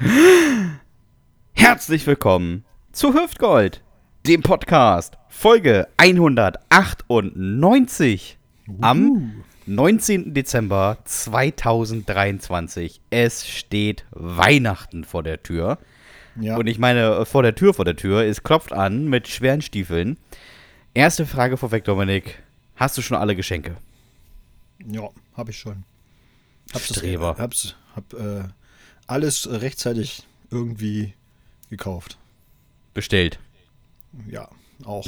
Herzlich willkommen zu Hüftgold, dem Podcast, Folge 198 am 19. Dezember 2023. Es steht Weihnachten vor der Tür. Ja. Und ich meine, vor der Tür, vor der Tür, es klopft an mit schweren Stiefeln. Erste Frage vorweg, Dominik. Hast du schon alle Geschenke? Ja, habe ich schon. Hab's Streber. Das, hab's, hab äh, alles rechtzeitig irgendwie gekauft. Bestellt. Ja, auch.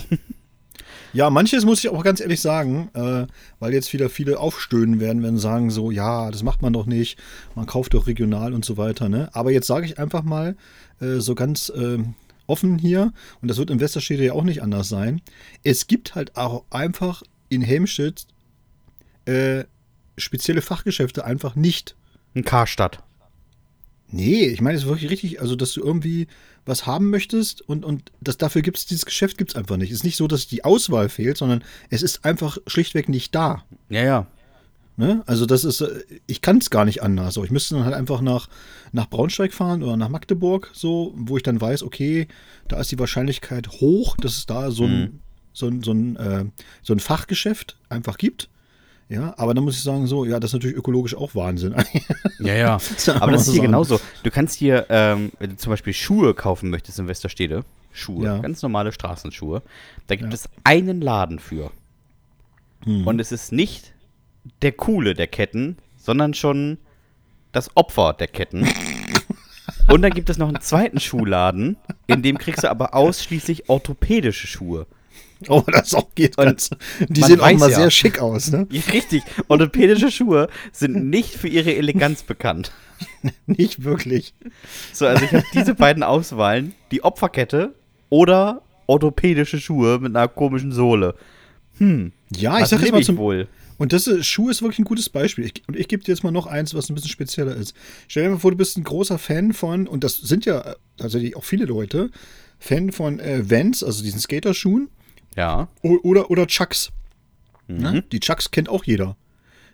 ja, manches muss ich auch ganz ehrlich sagen, äh, weil jetzt wieder viele aufstöhnen werden, wenn sie sagen so, ja, das macht man doch nicht, man kauft doch regional und so weiter. Ne? Aber jetzt sage ich einfach mal äh, so ganz äh, offen hier, und das wird in Westerstede ja auch nicht anders sein, es gibt halt auch einfach in Helmstedt äh, spezielle Fachgeschäfte einfach nicht. Ein Karstadt. Nee, ich meine es ist wirklich richtig, also dass du irgendwie was haben möchtest und, und das, dafür gibt es dieses Geschäft gibt es einfach nicht. Es ist nicht so, dass die Auswahl fehlt, sondern es ist einfach schlichtweg nicht da. Ja, ja. Ne? Also das ist, äh, ich kann es gar nicht anders. So, ich müsste dann halt einfach nach, nach Braunschweig fahren oder nach Magdeburg, so, wo ich dann weiß, okay, da ist die Wahrscheinlichkeit hoch, dass es da so ein, Mhm. so ein, so ein, äh, so ein Fachgeschäft einfach gibt. Ja, aber dann muss ich sagen, so, ja, das ist natürlich ökologisch auch Wahnsinn. Ja, ja. Aber das ist hier so. genauso. Du kannst hier, ähm, wenn du zum Beispiel Schuhe kaufen möchtest in Westerstede, Schuhe, Ja. ganz normale Straßenschuhe, da gibt Ja. es einen Laden für. Hm. Und es ist nicht der Coole der Ketten, sondern schon das Opfer der Ketten. Und dann gibt es noch einen zweiten Schuhladen, in dem kriegst du aber ausschließlich orthopädische Schuhe. Oh, das auch geht Und ganz. Die sehen auch mal ja. sehr schick aus, ne? Richtig. Orthopädische Schuhe sind nicht für ihre Eleganz bekannt. Nicht wirklich. So, also ich habe diese beiden Auswahlen, die Opferkette oder orthopädische Schuhe mit einer komischen Sohle. Hm, Ja, ich was sag jetzt mal zum. wohl? Und das ist, Schuh ist wirklich ein gutes Beispiel. Ich, und ich gebe dir jetzt mal noch eins, was ein bisschen spezieller ist. Stell dir mal vor, du bist ein großer Fan von, und das sind ja äh, tatsächlich auch viele Leute, Fan von äh, Vans, also diesen Skaterschuhen, Ja. o- oder, oder Chucks. Mhm. Ne? Die Chucks kennt auch jeder.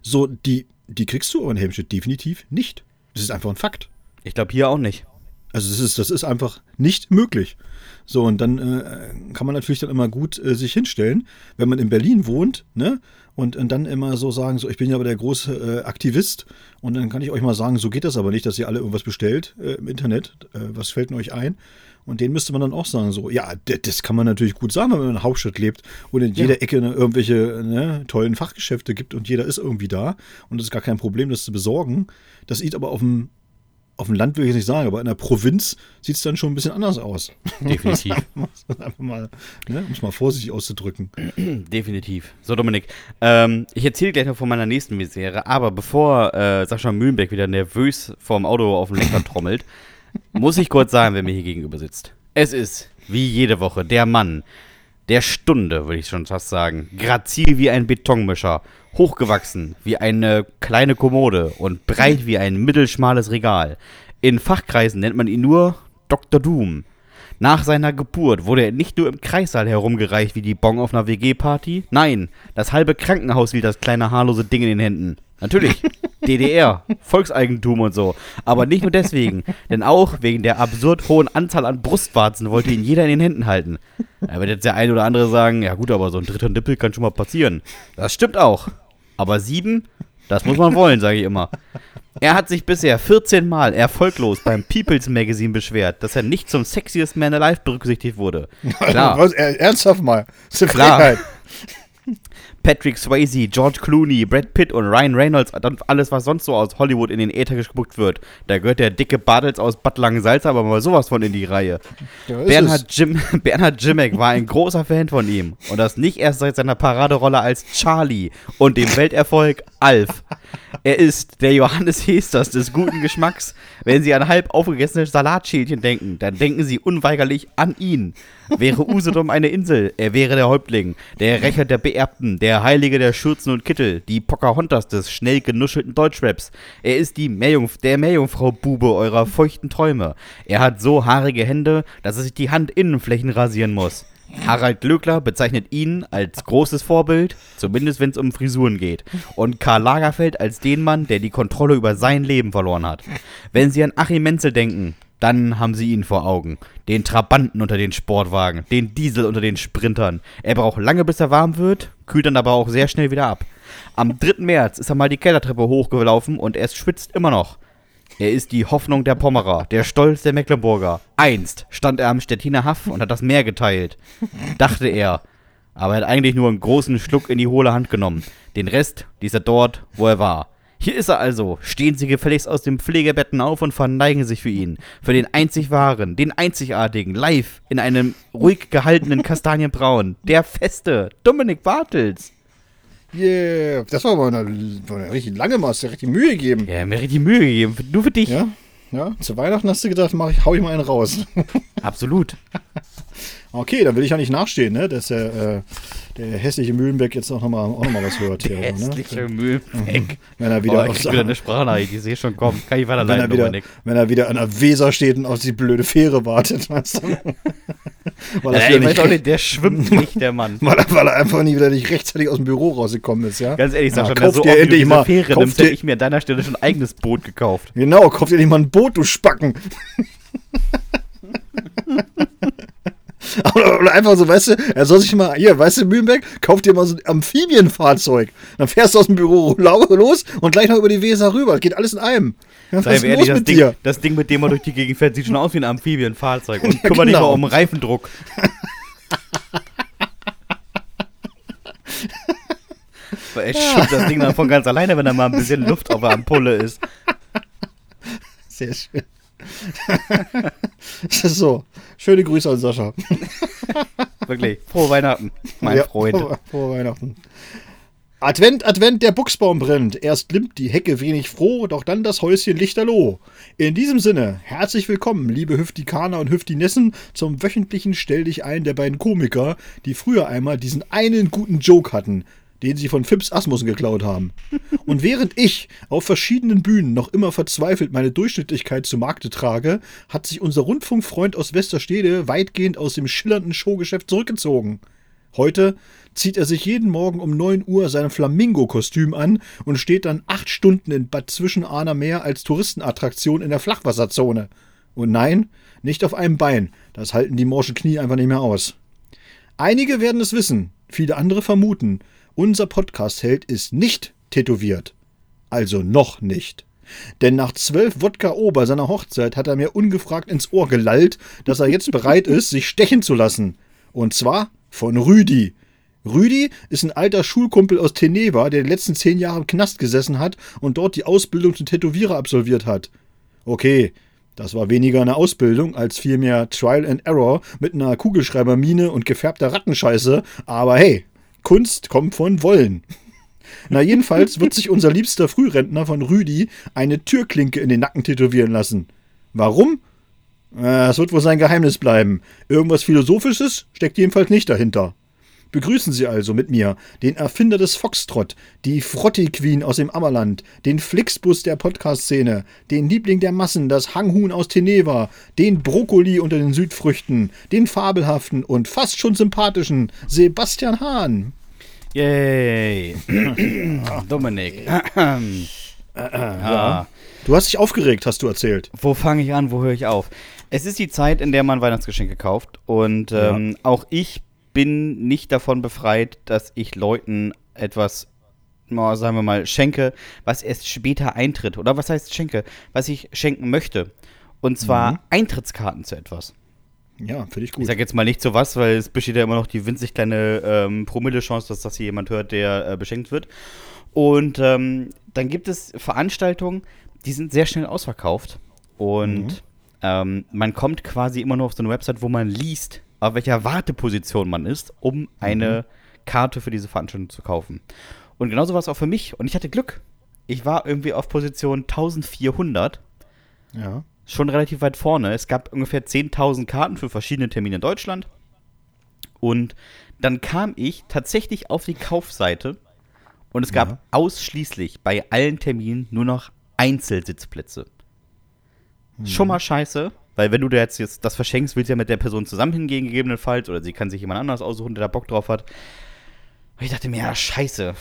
So, die, die kriegst du aber in Helmstedt definitiv nicht. Das ist einfach ein Fakt. Ich glaube hier auch nicht. Also das ist, das ist einfach nicht möglich. So, und dann äh, kann man natürlich dann immer gut äh, sich hinstellen, wenn man in Berlin wohnt, ne? Und, und dann immer so sagen, so, ich bin ja aber der große äh, Aktivist. Und dann kann ich euch mal sagen, so geht das aber nicht, dass ihr alle irgendwas bestellt äh, im Internet. Äh, was fällt denn euch ein? Und denen müsste man dann auch sagen, so, ja, das kann man natürlich gut sagen, wenn man in einer Hauptstadt lebt und in jeder Ecke ne, irgendwelche ne, tollen Fachgeschäfte gibt und jeder ist irgendwie da und es ist gar kein Problem, das zu besorgen. Das sieht aber auf dem, auf dem Land will ich jetzt nicht sagen, aber in der Provinz sieht es dann schon ein bisschen anders aus. Definitiv. Einfach mal, ne, um es mal vorsichtig auszudrücken. Definitiv. So, Dominik, ähm, ich erzähle gleich noch von meiner nächsten Misere, aber bevor äh, Sascha Mühlenbeck wieder nervös vorm Auto auf den Lenker trommelt, muss ich kurz sagen, wer mir hier gegenüber sitzt. Es ist, wie jede Woche, der Mann der Stunde, würde ich schon fast sagen. Grazil wie ein Betonmischer, hochgewachsen wie eine kleine Kommode und breit wie ein mittelschmales Regal. In Fachkreisen nennt man ihn nur Dr. Doom. Nach seiner Geburt wurde er nicht nur im Kreissaal herumgereicht wie die Bon auf einer WG-Party. Nein, das halbe Krankenhaus hielt das kleine haarlose Ding in den Händen. Natürlich, DDR, Volkseigentum und so. Aber nicht nur deswegen, denn auch wegen der absurd hohen Anzahl an Brustwarzen wollte ihn jeder in den Händen halten. Da wird jetzt der eine oder andere sagen, ja gut, aber so ein dritter Nippel kann schon mal passieren. Das stimmt auch. Aber sieben, das muss man wollen, sage ich immer. Er hat sich bisher 14 Mal erfolglos beim People's Magazine beschwert, dass er nicht zum Sexiest Man Alive berücksichtigt wurde. Klar. Was, er- ernsthaft mal. Das ist eine Klar. Frechheit. Patrick Swayze, George Clooney, Brad Pitt und Ryan Reynolds alles, was sonst so aus Hollywood in den Äther gespuckt wird. Da gehört der dicke Bartels aus Bad Langensalza aber mal sowas von in die Reihe. Ja, Bernhard, Jim, Bernhard Jimmick war ein großer Fan von ihm. Und das nicht erst seit seiner Paraderolle als Charlie und dem Welterfolg Alf. Er ist der Johannes Hesters des guten Geschmacks. Wenn Sie an halb aufgegessene Salatschälchen denken, dann denken Sie unweigerlich an ihn. Wäre Usedom eine Insel, er wäre der Häuptling, der Rächer der Beerbten, der Heilige der Schürzen und Kittel, die Pocahontas des schnell genuschelten Deutschraps. Er ist die Meerjungf der Meerjungfrau-Bube eurer feuchten Träume. Er hat so haarige Hände, dass er sich die Handinnenflächen rasieren muss. Harald Glöckler bezeichnet ihn als großes Vorbild, zumindest wenn es um Frisuren geht. Und Karl Lagerfeld als den Mann, der die Kontrolle über sein Leben verloren hat. Wenn Sie an Achim Menzel denken, Dann haben sie ihn vor Augen. Den Trabanten unter den Sportwagen, den Diesel unter den Sprintern. Er braucht lange, bis er warm wird, kühlt dann aber auch sehr schnell wieder ab. Am 3. März ist er mal die Kellertreppe hochgelaufen und er schwitzt immer noch. Er ist die Hoffnung der Pommerer, der Stolz der Mecklenburger. Einst stand er am Stettiner Haff und hat das Meer geteilt. Dachte er. Aber er hat eigentlich nur einen großen Schluck in die hohle Hand genommen. Den Rest ließ er dort, wo er war. Hier ist er also. Stehen Sie gefälligst aus dem Pflegebetten auf und verneigen sich für ihn. Für den einzig wahren, den einzigartigen, live in einem ruhig gehaltenen Kastanienbraun. Der feste Dominik Bartels. Yeah, das war aber eine, eine richtig lange Maß, der richtig Mühe gegeben. Ja, mir richtig Mühe gegeben. Nur für dich. Ja, ja. Zu Weihnachten hast du gedacht, mach ich, hau ich mal einen raus. Absolut. Okay, dann will ich ja nicht nachstehen, ne? dass der, äh, der hässliche Mühlenbeck jetzt auch nochmal noch mal was hört. Der hier, hässliche ne? Mühlenbeck. Wenn er Oh, wieder, ich auf, krieg wieder eine Sprachnachricht, die sehe schon kommen. Kann ich wenn, weiterleiten, er wieder, Dominik. wenn er wieder an der Weser steht und auf die blöde Fähre wartet. Weißt du? weil, er Ja, ich weiß nicht, nicht, der schwimmt nicht, der Mann. weil, er, weil er einfach nie wieder nicht rechtzeitig aus dem Büro rausgekommen ist. Ja? Ganz ehrlich, ja, Sascha, kauf so oft wie du mal, Fähre nimmst, hätte ich mir an deiner Stelle schon ein eigenes Boot gekauft. Genau, kauf dir nicht mal ein Boot, du Spacken. Oder, einfach so, weißt du, er soll sich mal, hier, weißt du, Mühlenbeck, kauf dir mal so ein Amphibienfahrzeug. Dann fährst du aus dem Büro los und gleich noch über die Weser rüber. Das geht alles in einem. Ja, was Sei ist mir los ehrlich, das Ding, dir? das Ding, mit dem man durch die Gegend fährt, sieht schon aus wie ein Amphibienfahrzeug und Ja, kümmert dich genau. mal um Reifendruck. Weil es schützt das Ding dann von ganz alleine, wenn da mal ein bisschen Luft auf der Ampulle ist. Sehr schön. so. Schöne Grüße an Sascha. Wirklich. Frohe Weihnachten, mein Ja, Freund. Frohe, frohe Weihnachten. Advent, Advent, der Buchsbaum brennt. Erst glimmt die Hecke wenig froh, doch dann das Häuschen lichterloh. In diesem Sinne, herzlich willkommen, liebe Hüftikaner und Hüftinessen, zum wöchentlichen Stell dich ein der beiden Komiker, die früher einmal diesen einen guten Joke hatten, den sie von Phipps Asmussen geklaut haben. Und während ich auf verschiedenen Bühnen noch immer verzweifelt meine Durchschnittlichkeit zu Markte trage, hat sich unser Rundfunkfreund aus Westerstede weitgehend aus dem schillernden Showgeschäft zurückgezogen. Heute zieht er sich jeden Morgen um 9 Uhr sein Flamingo-Kostüm an und steht dann acht Stunden in Bad Zwischenahner Meer als Touristenattraktion in der Flachwasserzone. Und nein, nicht auf einem Bein. Das halten die morschen Knie einfach nicht mehr aus. Einige werden es wissen, viele andere vermuten. Unser Podcast-Held ist nicht tätowiert. Also noch nicht. Denn nach zwölf Wodka O bei seiner Hochzeit hat er mir ungefragt ins Ohr gelallt, dass er jetzt bereit ist, sich stechen zu lassen. Und zwar von Rüdi. Rüdi ist ein alter Schulkumpel aus Teneva, der die letzten zehn Jahre im Knast gesessen hat und dort die Ausbildung zum Tätowierer absolviert hat. Okay, das war weniger eine Ausbildung als vielmehr Trial and Error mit einer Kugelschreibermine und gefärbter Rattenscheiße, aber hey, Kunst kommt von Wollen. Na, jedenfalls wird sich unser liebster Frührentner von Rüdi eine Türklinke in den Nacken tätowieren lassen. Warum? Das wird wohl sein Geheimnis bleiben. Irgendwas Philosophisches steckt jedenfalls nicht dahinter. Begrüßen Sie also mit mir den Erfinder des Foxtrott, die Frotti Queen aus dem Ammerland, den Flixbus der Podcast-Szene, den Liebling der Massen, das Hanghuhn aus Teneva, den Brokkoli unter den Südfrüchten, den fabelhaften und fast schon sympathischen Sebastian Hahn. Yay. Dominik. ja. Du hast dich aufgeregt, hast du erzählt. Wo fange ich an, wo höre ich auf? Es ist die Zeit, in der man Weihnachtsgeschenke kauft. Und ähm, auch ich bin nicht davon befreit, dass ich Leuten etwas, sagen wir mal, schenke, was erst später eintritt. Oder was heißt schenke? Was ich schenken möchte. Und zwar Eintrittskarten zu etwas. Ja, finde ich Ich gut. sage jetzt mal nicht so was, weil es besteht ja immer noch die winzig kleine ähm, Promille-Chance, dass das hier jemand hört, der äh, beschenkt wird. Und ähm, dann gibt es Veranstaltungen, die sind sehr schnell ausverkauft. Und ähm, man kommt quasi immer nur auf so eine Website, wo man liest, auf welcher Warteposition man ist, um eine Karte für diese Veranstaltung zu kaufen. Und genauso war es auch für mich. Und ich hatte Glück. Ich war irgendwie auf Position 1400 Ja. Schon relativ weit vorne. Es gab ungefähr 10.000 Karten für verschiedene Termine in Deutschland. Und dann kam ich tatsächlich auf die Kaufseite und es gab Ja. ausschließlich bei allen Terminen nur noch Einzelsitzplätze. Schon mal scheiße, weil wenn du da jetzt, jetzt das verschenkst, willst du ja mit der Person zusammen hingehen, gegebenenfalls, oder sie kann sich jemand anders aussuchen, der da Bock drauf hat. Und ich dachte mir, ja, scheiße,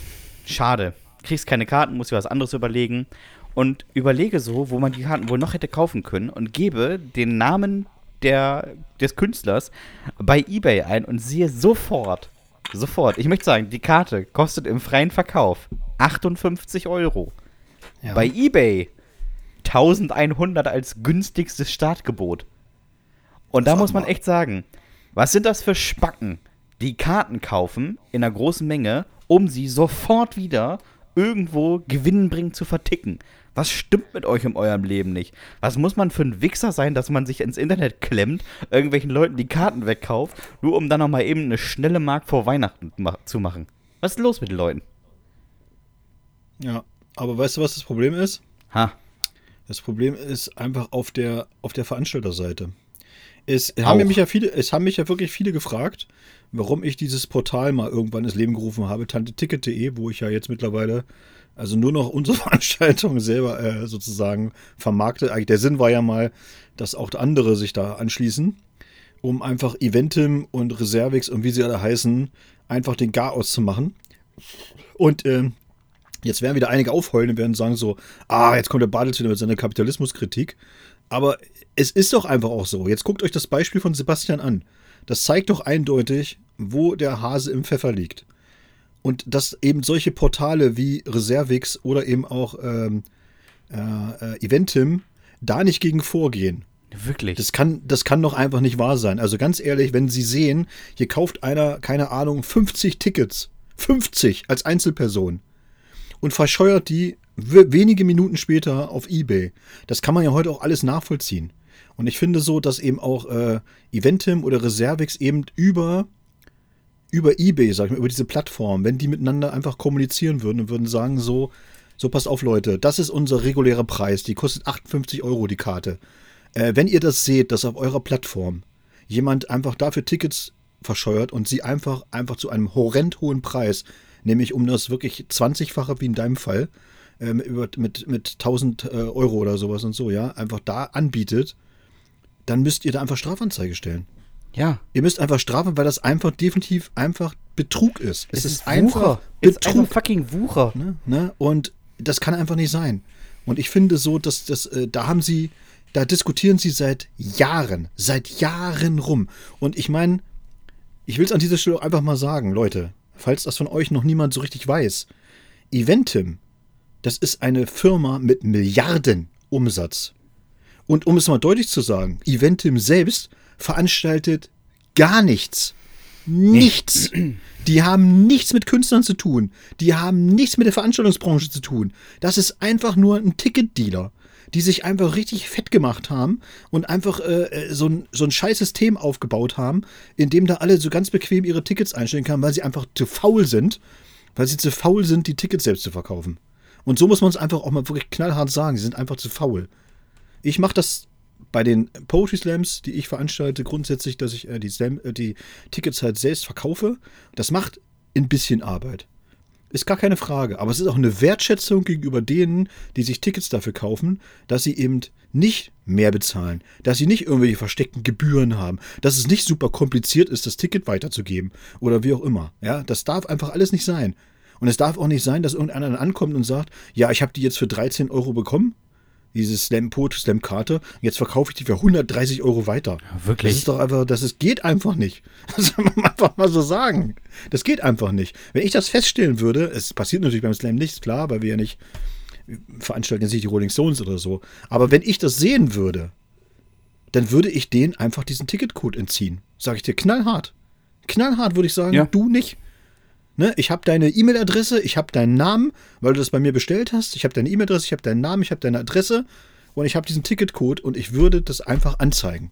schade. Kriegst keine Karten, musst dir was anderes überlegen. Und überlege so, wo man die Karten wohl noch hätte kaufen können und gebe den Namen der, des Künstlers bei eBay ein und sehe sofort, sofort, ich möchte sagen, die Karte kostet im freien Verkauf 58 Euro. Ja. Bei eBay 1100 als günstigstes Startgebot. Und da muss man echt sagen, was sind das für Spacken, die Karten kaufen in einer großen Menge, um sie sofort wieder irgendwo gewinnbringend zu verticken? Was stimmt mit euch in eurem Leben nicht? Was muss man für ein Wichser sein, dass man sich ins Internet klemmt, irgendwelchen Leuten die Karten wegkauft, nur um dann nochmal eben eine schnelle Mark vor Weihnachten ma zu machen? Was ist los mit den Leuten? Ja, aber weißt du, was das Problem ist? Ha, Das Problem ist einfach auf der, auf der Veranstalterseite. Es Auch. haben, mich ja viele, es haben mich ja wirklich viele gefragt, warum ich dieses Portal mal irgendwann ins Leben gerufen habe, tanteticket.de, wo ich ja jetzt mittlerweile also nur noch unsere Veranstaltung selber äh, sozusagen vermarkte. Eigentlich der Sinn war ja mal, dass auch andere sich da anschließen, um einfach Eventim und Reservix und wie sie alle heißen, einfach den Gar auszumachen. Und ähm, Jetzt werden wieder einige aufheulen und werden sagen so, ah, jetzt kommt der Bartels wieder mit seiner Kapitalismuskritik. Aber es ist doch einfach auch so. Jetzt guckt euch das Beispiel von Sebastian an. Das zeigt doch eindeutig, wo der Hase im Pfeffer liegt. Und dass eben solche Portale wie Reservix oder eben auch ähm, äh, äh, Eventim da nicht gegen vorgehen. wirklich. Das kann, das kann doch einfach nicht wahr sein. Also ganz ehrlich, wenn Sie sehen, hier kauft einer, keine Ahnung, 50 Tickets. 50 als Einzelperson. Und verscheuert die wenige Minuten später auf Ebay. Das kann man ja heute auch alles nachvollziehen. Und ich finde so, dass eben auch äh, Eventim oder Reservix eben über, über Ebay, sag ich mal, über diese Plattform, wenn die miteinander einfach kommunizieren würden und würden sagen so, so passt auf Leute, das ist unser regulärer Preis, die kostet 58 Euro die Karte. Äh, wenn ihr das seht, dass auf eurer Plattform jemand einfach dafür Tickets verscheuert und sie einfach, einfach zu einem horrend hohen Preis, nämlich um das wirklich 20-fache wie in deinem Fall, ähm, über, mit, mit 1000 äh, Euro oder sowas und so, ja, einfach da anbietet, dann müsst ihr da einfach Strafanzeige stellen. ja. Ihr müsst einfach strafen, weil das einfach definitiv einfach Betrug ist. Es, ist, Wucher. einfach Es ist Betrug. einfach fucking Wucher. Ne? Ne? Und das kann einfach nicht sein. Und ich finde so, dass das, äh, da haben sie, da diskutieren sie seit Jahren, seit Jahren rum. Und ich meine, ich will es an dieser Stelle auch einfach mal sagen, Leute, falls das von euch noch niemand so richtig weiß, Eventim, das ist eine Firma mit Milliarden Umsatz. Und um es mal deutlich zu sagen, Eventim selbst veranstaltet gar nichts. Nichts. Die haben nichts mit Künstlern zu tun. Die haben nichts mit der Veranstaltungsbranche zu tun. Das ist einfach nur ein Ticketdealer, die sich einfach richtig fett gemacht haben und einfach äh, so, ein, so ein scheiß System aufgebaut haben, in dem da alle so ganz bequem ihre Tickets einstellen können, weil sie einfach zu faul sind, weil sie zu faul sind, die Tickets selbst zu verkaufen. Und so muss man es einfach auch mal wirklich knallhart sagen. Sie sind einfach zu faul. Ich mache das bei den Poetry Slams, die ich veranstalte, grundsätzlich, dass ich äh, die, Slam, äh, die Tickets halt selbst verkaufe. Das macht ein bisschen Arbeit. Ist gar keine Frage. Aber es ist auch eine Wertschätzung gegenüber denen, die sich Tickets dafür kaufen, dass sie eben nicht mehr bezahlen, dass sie nicht irgendwelche versteckten Gebühren haben, dass es nicht super kompliziert ist, das Ticket weiterzugeben oder wie auch immer. Ja, das darf einfach alles nicht sein. Und es darf auch nicht sein, dass irgendeiner ankommt und sagt, ja, ich habe die jetzt für 13 Euro bekommen, diese Slam Poetry Slam Karte, jetzt verkaufe ich die für 130 Euro weiter. wirklich. Das ist doch einfach, das ist, geht einfach nicht. Das soll man einfach mal so sagen. Das geht einfach nicht. Wenn ich das feststellen würde, es passiert natürlich beim Slam nicht, klar, weil wir ja nicht veranstalten jetzt nicht die Rolling Stones oder so. Aber wenn ich das sehen würde, dann würde ich denen einfach diesen Ticketcode entziehen. Sag ich dir knallhart. Knallhart würde ich sagen, Ja. du nicht. Ne, ich habe deine E-Mail-Adresse, ich habe deinen Namen, weil du das bei mir bestellt hast. Ich habe deine E-Mail-Adresse, ich habe deinen Namen, ich habe deine Adresse und ich habe diesen Ticketcode und ich würde das einfach anzeigen.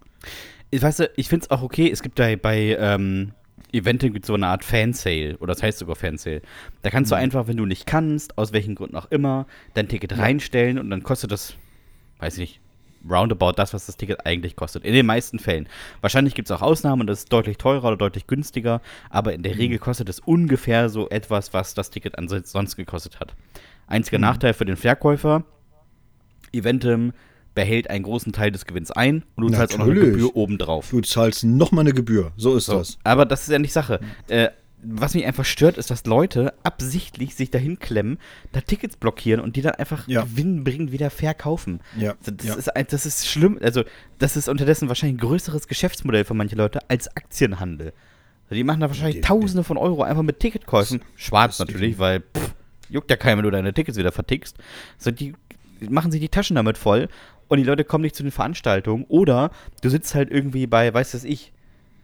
Ich weiß, du, ich finde es auch okay, es gibt da bei ähm, Eventing gibt so eine Art Fansale oder das heißt sogar Fansale. Da kannst Mhm. du einfach, wenn du nicht kannst, aus welchen Gründen auch immer, dein Ticket reinstellen und dann kostet das, weiß ich nicht, roundabout das, was das Ticket eigentlich kostet. In den meisten Fällen. Wahrscheinlich gibt es auch Ausnahmen und das ist deutlich teurer oder deutlich günstiger, aber in Mhm. der Regel kostet es ungefähr so etwas, was das Ticket ansonsten gekostet hat. Einziger Mhm. Nachteil für den Verkäufer, Eventim behält einen großen Teil des Gewinns ein und du zahlst auch noch eine Natürlich. Gebühr obendrauf. Du zahlst nochmal eine Gebühr. So ist So. das. Aber das ist ja nicht Sache. Äh, was mich einfach stört, ist, dass Leute absichtlich sich dahin klemmen, da Tickets blockieren und die dann einfach Ja. gewinnbringend wieder verkaufen. Ja, Das, ja. ist, ein- das ist schlimm. Also, das ist unterdessen wahrscheinlich ein größeres Geschäftsmodell für manche Leute als Aktienhandel. Also die machen da wahrscheinlich Die- Tausende von Euro einfach mit Ticketkäufen. Schwarz natürlich, weil pff, juckt ja keiner, wenn du deine Tickets wieder vertickst. So, die machen sich die Taschen damit voll und die Leute kommen nicht zu den Veranstaltungen. Oder du sitzt halt irgendwie bei, weiß das ich,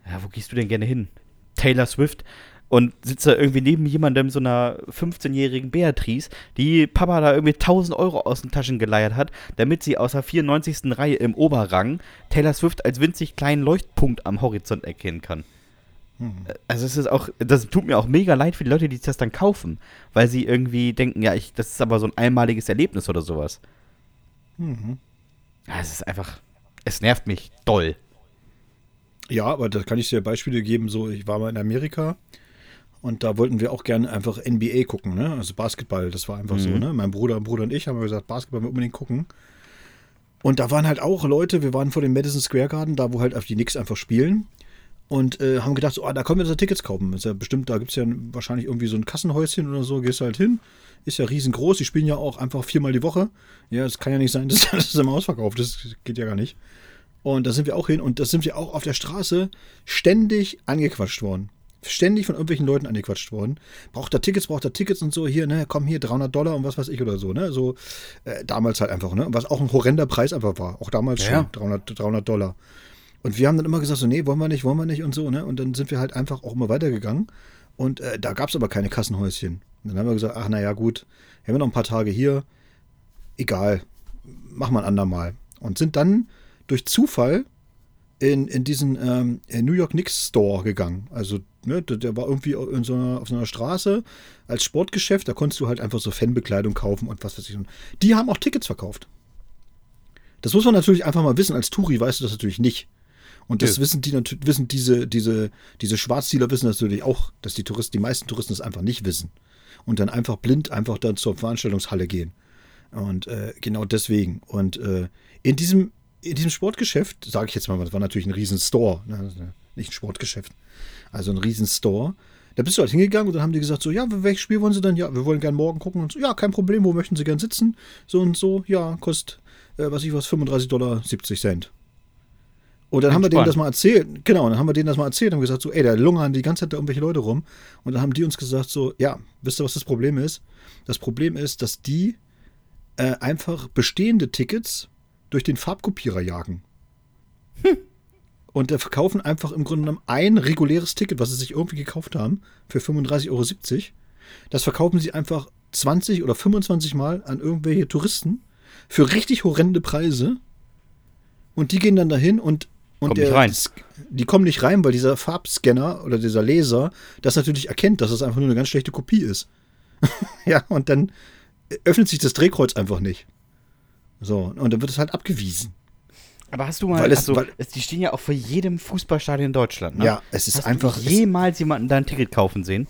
ja, wo gehst du denn gerne hin? Taylor Swift und sitzt da irgendwie neben jemandem, so einer 15-jährigen Beatrice, die Papa da irgendwie 1000 Euro aus den Taschen geleiert hat, damit sie aus der 94. Reihe im Oberrang Taylor Swift als winzig kleinen Leuchtpunkt am Horizont erkennen kann. Also es ist auch, das tut mir auch mega leid für die Leute, die das dann kaufen, weil sie irgendwie denken, ja, ich, das ist aber so ein einmaliges Erlebnis oder sowas. Mhm. Ja, es ist einfach, es nervt mich doll. Ja, aber da kann ich dir Beispiele geben. So, ich war mal in Amerika und da wollten wir auch gerne einfach NBA gucken, ne? Also Basketball, das war einfach so, Mhm. ne? Mein Bruder, Bruder und ich haben gesagt, Basketball wir unbedingt gucken. Und da waren halt auch Leute, wir waren vor dem Madison Square Garden, da wo halt auf die Knicks einfach spielen. Und äh, haben gedacht, so, ah, da können wir so Tickets kaufen. Ist ja bestimmt, da gibt es ja wahrscheinlich irgendwie so ein Kassenhäuschen oder so, gehst halt hin. Ist ja riesengroß, die spielen ja auch einfach viermal die Woche. Ja, es kann ja nicht sein, dass das immer ausverkauft ist. Das geht ja gar nicht. Und da sind wir auch hin und da sind wir auch auf der Straße ständig angequatscht worden. Ständig von irgendwelchen Leuten angequatscht worden. Braucht er Tickets, braucht er Tickets und so, hier, ne, komm hier, 300 Dollar und was weiß ich oder so, ne, so, äh, damals halt einfach, ne, was auch ein horrender Preis einfach war, auch damals Ja. schon, 300, 300 Dollar. Und wir haben dann immer gesagt, so, nee, wollen wir nicht, wollen wir nicht und so, ne, und dann sind wir halt einfach auch immer weitergegangen und äh, da gab es aber keine Kassenhäuschen. Und dann haben wir gesagt, ach, naja, gut, haben wir noch ein paar Tage hier, egal, mach mal ein andermal. Und sind dann durch Zufall in, in diesen ähm, New York Knicks Store gegangen. Also, ne, der, war irgendwie in so einer, auf so einer Straße als Sportgeschäft. Da konntest du halt einfach so Fanbekleidung kaufen und was weiß ich. Und die haben auch Tickets verkauft. Das muss man natürlich einfach mal wissen. Als Touri weißt du das natürlich nicht. Und das Nö. wissen die natürlich, wissen diese, diese, diese Schwarzdealer wissen das natürlich auch, dass die Touristen, die meisten Touristen das einfach nicht wissen. Und dann einfach blind einfach dann zur Veranstaltungshalle gehen. Und äh, genau deswegen. Und äh, in diesem, in diesem Sportgeschäft, sage ich jetzt mal, das war natürlich ein riesen Store, ne, nicht ein Sportgeschäft, also ein riesen Store. Da bist du halt hingegangen und dann haben die gesagt so, ja, welches Spiel wollen Sie denn? Ja, wir wollen gern morgen gucken. Und so, ja, kein Problem, wo möchten Sie gern sitzen? So und so, ja, kostet, äh, was ich was, 35 Dollar 70 Cent. Und dann haben wir denen das mal erzählt, genau, dann haben wir denen das mal erzählt und gesagt so, ey, da lungern die ganze Zeit da irgendwelche Leute rum. Und dann haben die uns gesagt so, ja, wisst ihr, was das Problem ist? Das Problem ist, dass die äh, einfach bestehende Tickets durch den Farbkopierer jagen. Und da verkaufen einfach im Grunde genommen ein reguläres Ticket, was sie sich irgendwie gekauft haben, für 35,70 Euro. Das verkaufen sie einfach 20 oder 25 Mal an irgendwelche Touristen für richtig horrende Preise. Und die gehen dann dahin und, und Kommt nicht rein. das- die kommen nicht rein, weil dieser Farbscanner oder dieser Laser das natürlich erkennt, dass es einfach nur eine ganz schlechte Kopie ist. ja, und dann öffnet sich das Drehkreuz einfach nicht. So, und dann wird es halt abgewiesen. Aber hast du mal, Weil es- also, weil- die stehen ja auch vor jedem Fußballstadion in Deutschland, ne? Ja, es ist hast einfach. Du jemals jemanden da ein Ticket kaufen sehen?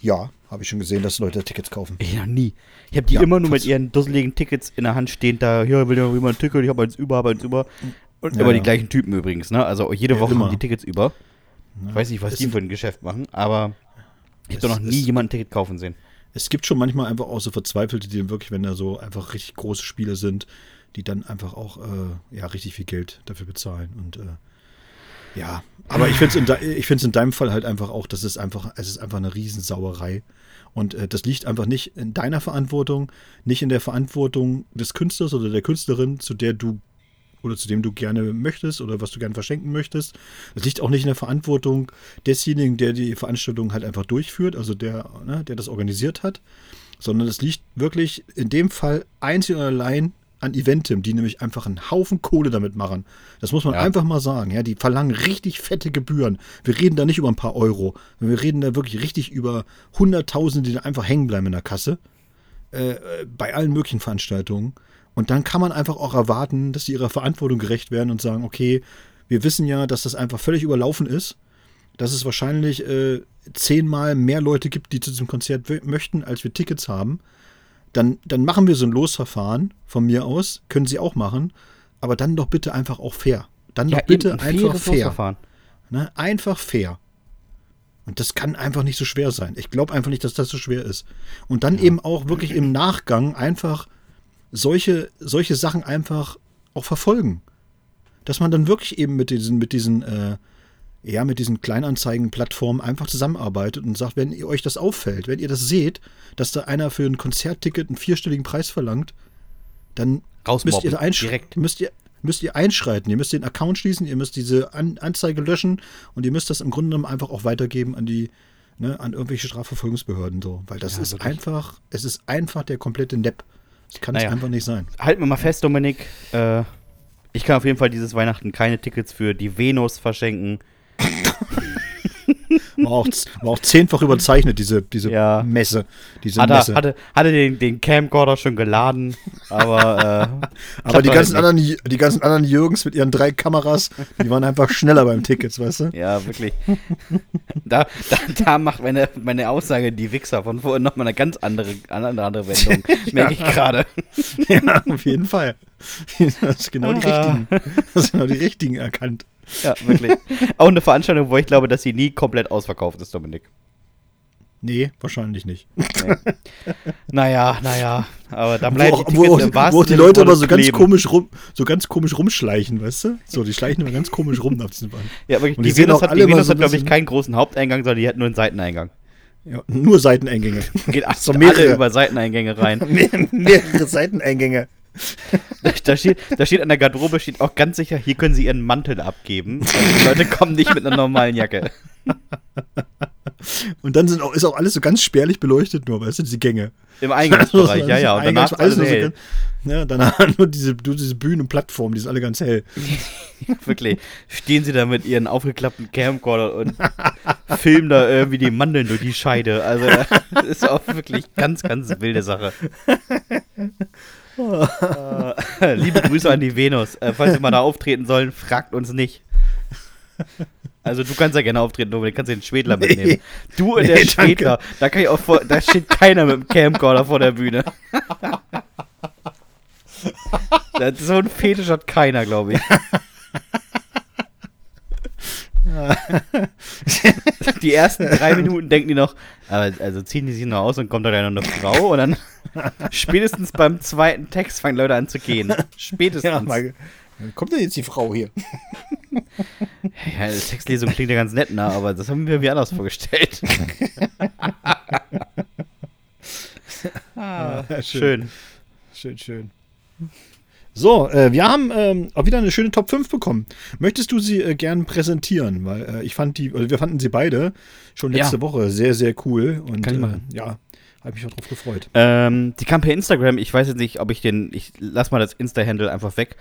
ja, habe ich schon gesehen, dass Leute Tickets kaufen. Ich noch nie. Ich habe die Ja, immer nur mit ihren dusseligen Tickets in der Hand stehend da, hier will ja jemand ein Ticket, ich habe eins über, habe eins über. Und Ja, immer ja. die gleichen Typen übrigens, ne? Also jede Woche immer. haben die Tickets über. Ich weiß nicht, was Es die für ein Geschäft machen, aber ich habe doch noch nie ist- jemanden ein Ticket kaufen sehen. Es gibt schon manchmal einfach auch so Verzweifelte, die dann wirklich, wenn da so einfach richtig große Spiele sind, die dann einfach auch äh, ja, richtig viel Geld dafür bezahlen. Und äh, ja, aber ich finde es in, de in deinem Fall halt einfach auch, das ist einfach, es ist einfach eine Riesensauerei. Und äh, das liegt einfach nicht in deiner Verantwortung, nicht in der Verantwortung des Künstlers oder der Künstlerin, zu der du oder zu dem du gerne möchtest oder was du gerne verschenken möchtest. Das liegt auch nicht in der Verantwortung desjenigen, der die Veranstaltung halt einfach durchführt, also der, ne, der das organisiert hat, sondern es liegt wirklich in dem Fall einzig und allein an Eventim, die nämlich einfach einen Haufen Kohle damit machen. Das muss man Ja. einfach mal sagen. Ja, die verlangen richtig fette Gebühren. Wir reden da nicht über ein paar Euro. Wir reden da wirklich richtig über Hunderttausende, die da einfach hängen bleiben in der Kasse. Äh, äh, bei allen möglichen Veranstaltungen. Und dann kann man einfach auch erwarten, dass sie ihrer Verantwortung gerecht werden und sagen, okay, wir wissen ja, dass das einfach völlig überlaufen ist, dass es wahrscheinlich äh, zehnmal mehr Leute gibt, die zu diesem Konzert möchten, als wir Tickets haben. Dann, dann machen wir so ein Losverfahren von mir aus, können sie auch machen, aber dann doch bitte einfach auch fair. Dann doch bitte ein einfach fair. Ne? Einfach fair. Und das kann einfach nicht so schwer sein. Ich glaube einfach nicht, dass das so schwer ist. Und dann eben auch wirklich im Nachgang einfach solche, solche Sachen einfach auch verfolgen. Dass man dann wirklich eben mit diesen, mit diesen, äh, ja, mit diesen Kleinanzeigenplattformen einfach zusammenarbeitet und sagt, wenn ihr euch das auffällt, wenn ihr das seht, dass da einer für ein Konzertticket einen vierstelligen Preis verlangt, dann müsst ihr, direkt. müsst ihr müsst ihr einschreiten. Ihr müsst den Account schließen, ihr müsst diese An Anzeige löschen und ihr müsst das im Grunde genommen einfach auch weitergeben an die, ne, an irgendwelche Strafverfolgungsbehörden so. Weil das Ja, ist wirklich. einfach, es ist einfach der komplette Nepp. Kann Naja. es einfach nicht sein. Halten wir mal fest, Dominik. Äh, ich kann auf jeden Fall dieses Weihnachten keine Tickets für die Venus verschenken. War auch, war auch zehnfach überzeichnet, diese, diese Ja. Messe. Diese Hat Messe. hatte, hatte den, den Camcorder schon geladen, aber. Äh, Aber die ganzen, anderen, die ganzen anderen Jürgens mit ihren drei Kameras, die waren einfach schneller beim Tickets, weißt du? Ja, wirklich. da, da, da macht meine, meine Aussage, die Wichser von vorhin, nochmal eine ganz andere, eine andere Wendung. Merke ich gerade. Ja, auf jeden Fall. Das ist genau die Ah. richtigen. Das sind genau die richtigen erkannt. Ja, wirklich. Auch eine Veranstaltung, wo ich glaube, dass sie nie komplett ausverkauft ist, Dominik. Nee, wahrscheinlich nicht. Naja, naja. Aber da Wo, bleiben auch- die wo, Tickets auch- im wahrsten wo auch die Leute aber so ganz komisch rum, so ganz komisch rumschleichen, weißt du? So, die schleichen immer ganz komisch rum auf diesen Bahn. Ja, wirklich. Und Die die Venus hat, alle die Venus so hat glaube ich, keinen großen Haupteingang, sondern die hat nur einen Seiteneingang. Ja, nur Seiteneingänge. Geht So alle mehrere. über Seiteneingänge rein. Mehr, mehrere Seiteneingänge. Da steht, da steht an der Garderobe steht auch ganz sicher, hier können Sie Ihren Mantel abgeben. Die Leute kommen nicht mit einer normalen Jacke. Und dann sind auch, ist auch alles so ganz spärlich beleuchtet, nur, weißt du, diese Gänge. Im Eingangsbereich, ja, ja. Und danach ist alles nur so hell. ganz- Ja, danach nur diese, nur diese Bühnenplattformen, die sind alle ganz hell. Wirklich. Stehen Sie da mit Ihren aufgeklappten Camcorder und filmen da irgendwie die Mandeln durch die Scheide. Also, das ist auch wirklich ganz, ganz wilde Sache. Äh, liebe Grüße an die Venus. Äh, falls wir mal da auftreten sollen, fragt uns nicht. Also du kannst ja gerne auftreten, Dominik, kannst den Schwedler Nee. mitnehmen. Du und Nee, der danke. Schwedler, da kann ich auch vor, da steht keiner mit dem Camcorder vor der Bühne. Das, so ein Fetisch hat keiner, glaube ich. die ersten drei Minuten denken die noch, aber also ziehen die sich noch aus und kommt da gleich noch eine Frau und dann spätestens beim zweiten Text fangen Leute an zu gehen. Spätestens. Ja, mal, kommt denn jetzt die Frau hier? Ja, die Textlesung klingt ja ganz nett, ne? aber das haben wir mir anders vorgestellt. ah, Ja, schön. Schön, schön. So, äh, wir haben ähm, auch wieder eine schöne Top 5 bekommen. Möchtest du sie äh, gern präsentieren? Weil äh, ich fand die, also wir fanden sie beide schon letzte Ja. Woche sehr, sehr cool. Und Kann ich äh, machen. ja, habe mich auch drauf gefreut. Ähm, die kam per Instagram. Ich weiß jetzt nicht, ob ich den. Ich lass mal das Insta-Handle einfach weg,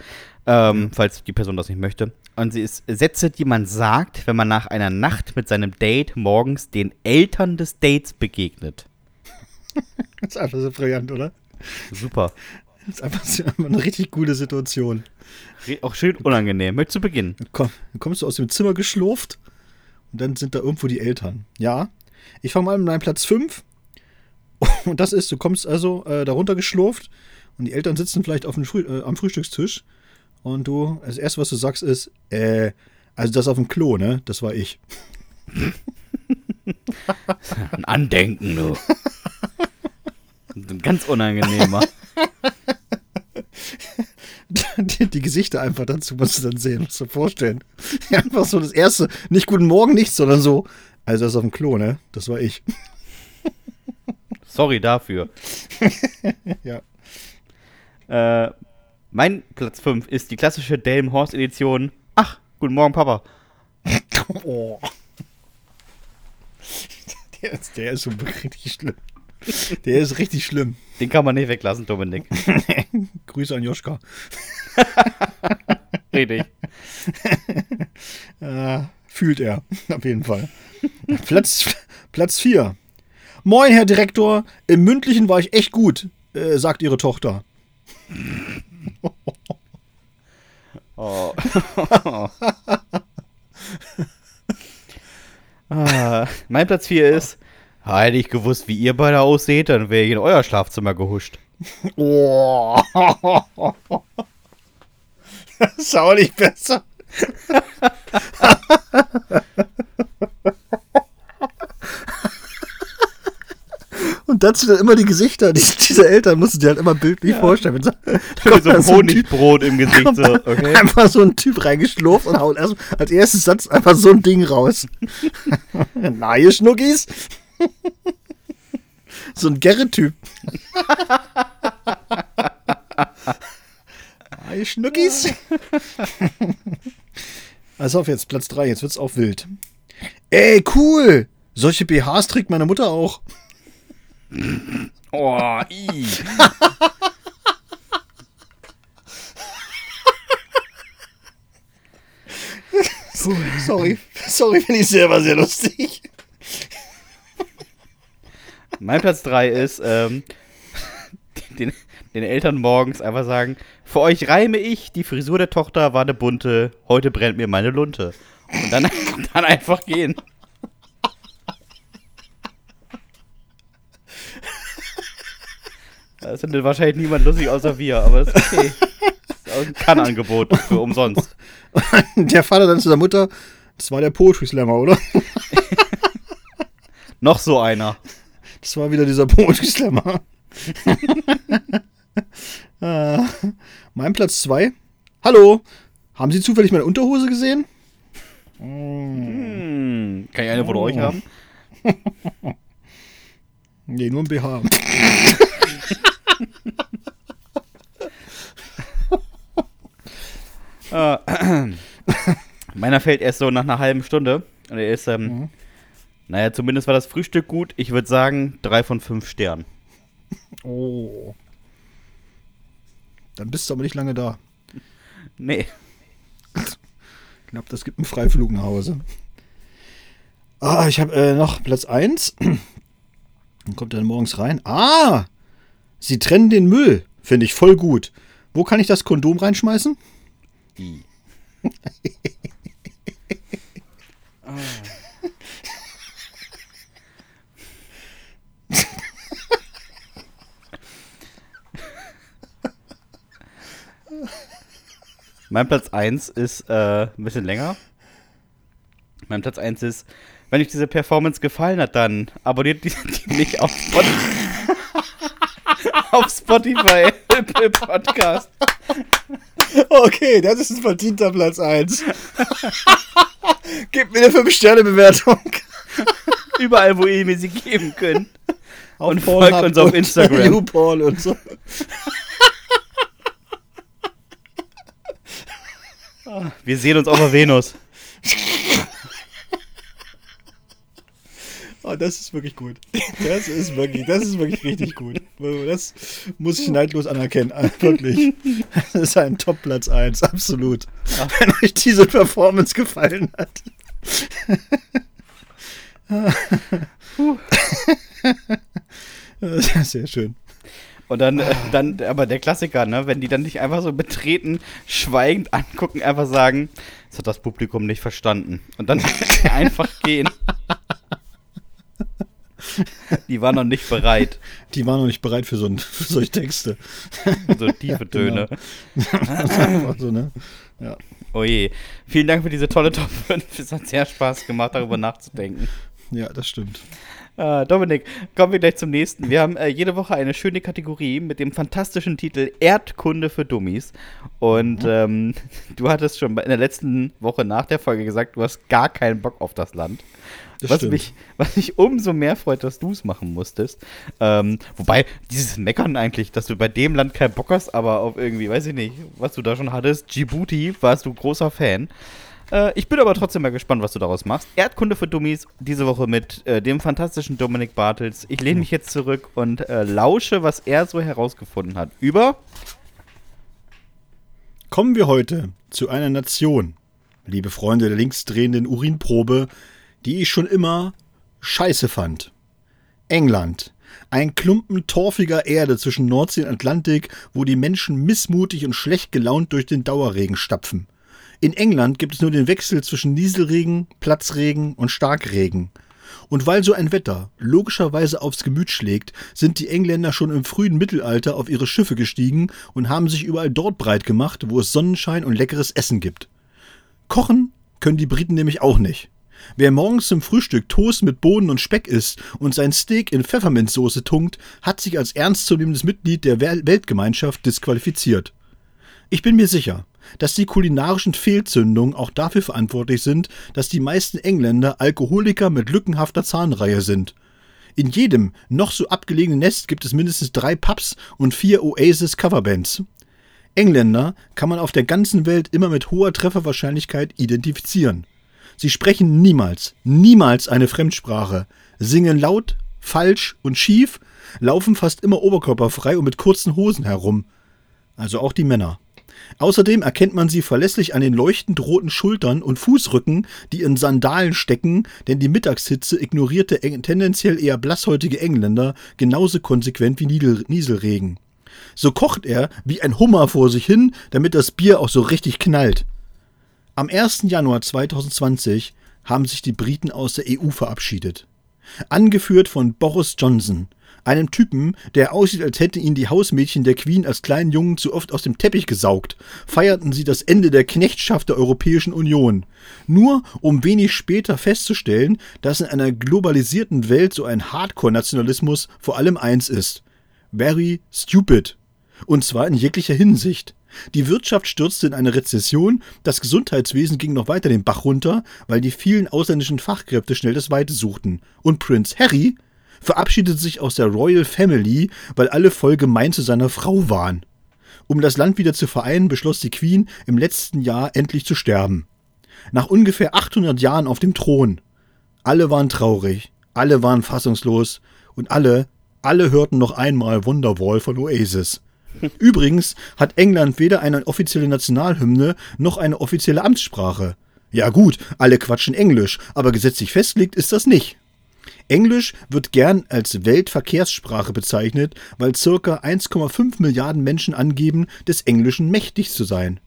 ähm, falls die Person das nicht möchte. Und sie ist Sätze, die man sagt, wenn man nach einer Nacht mit seinem Date morgens den Eltern des Dates begegnet. Das ist einfach so brillant, oder? Super. Das ist einfach, eine richtig coole Situation. Auch schön unangenehm. Möchtest du beginnen? Komm, dann kommst du aus dem Zimmer geschlurft und dann sind da irgendwo die Eltern. Ja, ich fange mal mit meinem Platz 5. Und das ist, du kommst also äh, darunter geschlurft und die Eltern sitzen vielleicht auf dem Früh äh, am Frühstückstisch und du, das erste, was du sagst, ist, äh, also das auf dem Klo, ne? Das war ich. Ein Andenken, du. Ein ganz unangenehmer. Die, die Gesichter einfach dazu musst du dann sehen, musst du dir vorstellen. Einfach so das erste, nicht guten Morgen, nichts, sondern so, also das auf dem Klo, ne? Das war ich. Sorry dafür. Ja. Äh, mein Platz 5 ist die klassische Delmenhorst-Edition. Ach, guten Morgen, Papa. Oh. Der ist, der ist so richtig schlimm. Der ist richtig schlimm. Den kann man nicht weglassen, Dominik. Grüße an Joschka. Richtig. Äh, fühlt er, auf jeden Fall. Platz, Platz 4. Moin, Herr Direktor. Im Mündlichen war ich echt gut, äh, sagt Ihre Tochter. Oh. ah, mein Platz 4 ist, hätte ich gewusst, wie ihr beide ausseht, dann wäre ich in euer Schlafzimmer gehuscht. Oh. Das ist auch nicht besser. Und dazu dann immer die Gesichter diese, diese Eltern mussten dir halt immer bildlich Ja. vorstellen. So, Mit so einem so Honigbrot im Gesicht. So, okay. einfach so ein Typ reingeschlurft und haut erst als erstes Satz einfach so ein Ding raus. Na, ihr Schnuckis? So ein Gerrit-Typ. Na, ihr Schnuckis? Also auf jetzt, Platz 3, jetzt wird's auch wild. Ey, cool! Solche BHs trägt meine Mutter auch. Oh, i. Sorry, sorry, finde ich selber sehr lustig. Mein Platz 3 ist, ähm, den, den Eltern morgens einfach sagen, für euch reime ich, die Frisur der Tochter war eine bunte, heute brennt mir meine Lunte. Und dann, dann einfach gehen. Das findet wahrscheinlich niemand lustig außer wir, aber ist okay. Das ist ein Kann-Angebot für umsonst. Der Vater dann zu der Mutter, das war der Poetry Slammer, oder? Noch so einer. Das war wieder dieser Poetry Slammer. äh, mein Platz 2. Hallo, haben Sie zufällig meine Unterhose gesehen? Hm, kann ich eine von euch haben? Nee, nur ein BH. Äh, meiner fällt erst so nach einer halben Stunde. Und er ist, ähm, Mhm. Naja, zumindest war das Frühstück gut. Ich würde sagen, drei von fünf Sternen. Oh. Dann bist du aber nicht lange da. Nee. Knapp, das gibt einen Freiflug nach Hause. Ah, ich habe äh, noch Platz 1. Dann kommt er dann morgens rein. Ah! Sie trennen den Müll. Finde ich voll gut. Wo kann ich das Kondom reinschmeißen? I. Mein Platz 1 ist äh, ein bisschen länger. Mein Platz 1 ist, wenn euch diese Performance gefallen hat, dann abonniert die, die nicht auf Spotify. auf Spotify Apple Podcast. Okay, das ist ein verdienter Platz 1. Gib mir eine 5-Sterne-Bewertung. Überall, wo ihr mir sie geben könnt. Auf Und folgt uns auf Instagram. Und so. Wir sehen uns auf der Venus. Oh, das ist wirklich gut. Das ist wirklich, das ist wirklich richtig gut. Das muss ich neidlos anerkennen. Ah, Wirklich. Das ist ein Top-Platz 1, absolut. Wenn euch diese Performance gefallen hat. Ja, Sehr schön. Und dann, äh, dann, aber der Klassiker, ne, wenn die dann nicht einfach so betreten, schweigend angucken, einfach sagen, das hat das Publikum nicht verstanden. Und dann einfach gehen. Die waren noch nicht bereit. Die waren noch nicht bereit für, so ein, für solche Texte. So tiefe Töne. Einfach so, ne? Ja. Oh je. Vielen Dank für diese tolle Top 5. Es hat sehr Spaß gemacht, darüber nachzudenken. ja, das stimmt. Äh, Dominik, kommen wir gleich zum nächsten. Wir haben äh, jede Woche eine schöne Kategorie mit dem fantastischen Titel Erdkunde für Dummies. Und ähm, du hattest schon in der letzten Woche nach der Folge gesagt, du hast gar keinen Bock auf das Land. Das was, stimmt. mich, was mich umso mehr freut, dass du es machen musstest. Ähm, wobei, dieses Meckern eigentlich, dass du bei dem Land keinen Bock hast, aber auf irgendwie, weiß ich nicht, was du da schon hattest, Djibouti, warst du großer Fan. Äh, ich bin aber trotzdem mal gespannt, was du daraus machst. Erdkunde für Dummies, diese Woche mit äh, dem fantastischen Dominik Bartels. Ich lehne mich jetzt zurück und äh, lausche, was er so herausgefunden hat. Über Kommen wir heute zu einer Nation, liebe Freunde der linksdrehenden Urinprobe, die ich schon immer scheiße fand. England. Ein Klumpen torfiger Erde zwischen Nordsee und Atlantik, wo die Menschen missmutig und schlecht gelaunt durch den Dauerregen stapfen. In England gibt es nur den Wechsel zwischen Nieselregen, Platzregen und Starkregen. Und weil so ein Wetter logischerweise aufs Gemüt schlägt, sind die Engländer schon im frühen Mittelalter auf ihre Schiffe gestiegen und haben sich überall dort breit gemacht, wo es Sonnenschein und leckeres Essen gibt. Kochen können die Briten nämlich auch nicht. Wer morgens zum Frühstück Toast mit Bohnen und Speck isst und sein Steak in Pfefferminzsoße tunkt, hat sich als ernstzunehmendes Mitglied der Weltgemeinschaft disqualifiziert. Ich bin mir sicher, dass die kulinarischen Fehlzündungen auch dafür verantwortlich sind, dass die meisten Engländer Alkoholiker mit lückenhafter Zahnreihe sind. In jedem noch so abgelegenen Nest gibt es mindestens drei Pubs und vier Oasis-Coverbands. Engländer kann man auf der ganzen Welt immer mit hoher Trefferwahrscheinlichkeit identifizieren. Sie sprechen niemals, niemals eine Fremdsprache, singen laut, falsch und schief, laufen fast immer oberkörperfrei und mit kurzen Hosen herum. Also auch die Männer. Außerdem erkennt man sie verlässlich an den leuchtend roten Schultern und Fußrücken, die in Sandalen stecken, denn die Mittagshitze ignorierte tendenziell eher blasshäutige Engländer genauso konsequent wie Nieselregen. So kocht er wie ein Hummer vor sich hin, damit das Bier auch so richtig knallt. Am 1. Januar 2020 haben sich die Briten aus der EU verabschiedet. Angeführt von Boris Johnson, einem Typen, der aussieht, als hätte ihn die Hausmädchen der Queen als kleinen Jungen zu oft aus dem Teppich gesaugt, feierten sie das Ende der Knechtschaft der Europäischen Union. Nur um wenig später festzustellen, dass in einer globalisierten Welt so ein Hardcore-Nationalismus vor allem eins ist. Very stupid. Und zwar in jeglicher Hinsicht. Die Wirtschaft stürzte in eine Rezession, das Gesundheitswesen ging noch weiter den Bach runter, weil die vielen ausländischen Fachkräfte schnell das Weite suchten. Und Prinz Harry verabschiedete sich aus der Royal Family, weil alle voll gemein zu seiner Frau waren. Um das Land wieder zu vereinen, beschloss die Queen im letzten Jahr endlich zu sterben. Nach ungefähr 800 Jahren auf dem Thron. Alle waren traurig, alle waren fassungslos und alle, alle hörten noch einmal Wonderwall von Oasis. Übrigens hat England weder eine offizielle Nationalhymne noch eine offizielle Amtssprache. Ja gut, alle quatschen Englisch, aber gesetzlich festgelegt ist das nicht. Englisch wird gern als Weltverkehrssprache bezeichnet, weil ca. 1,5 Milliarden Menschen angeben, des Englischen mächtig zu sein.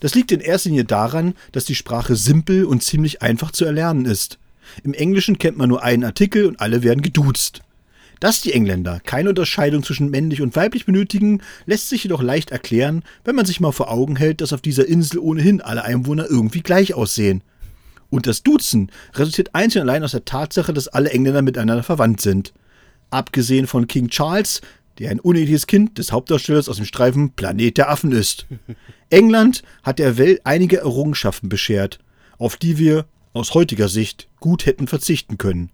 Das liegt in erster Linie daran, dass die Sprache simpel und ziemlich einfach zu erlernen ist. Im Englischen kennt man nur einen Artikel und alle werden geduzt. Dass die Engländer keine Unterscheidung zwischen männlich und weiblich benötigen, lässt sich jedoch leicht erklären, wenn man sich mal vor Augen hält, dass auf dieser Insel ohnehin alle Einwohner irgendwie gleich aussehen. Und das Duzen resultiert einzig und allein aus der Tatsache, dass alle Engländer miteinander verwandt sind. Abgesehen von King Charles, der ein uneheliches Kind des Hauptdarstellers aus dem Streifen Planet der Affen ist. England hat der Welt einige Errungenschaften beschert, auf die wir aus heutiger Sicht gut hätten verzichten können.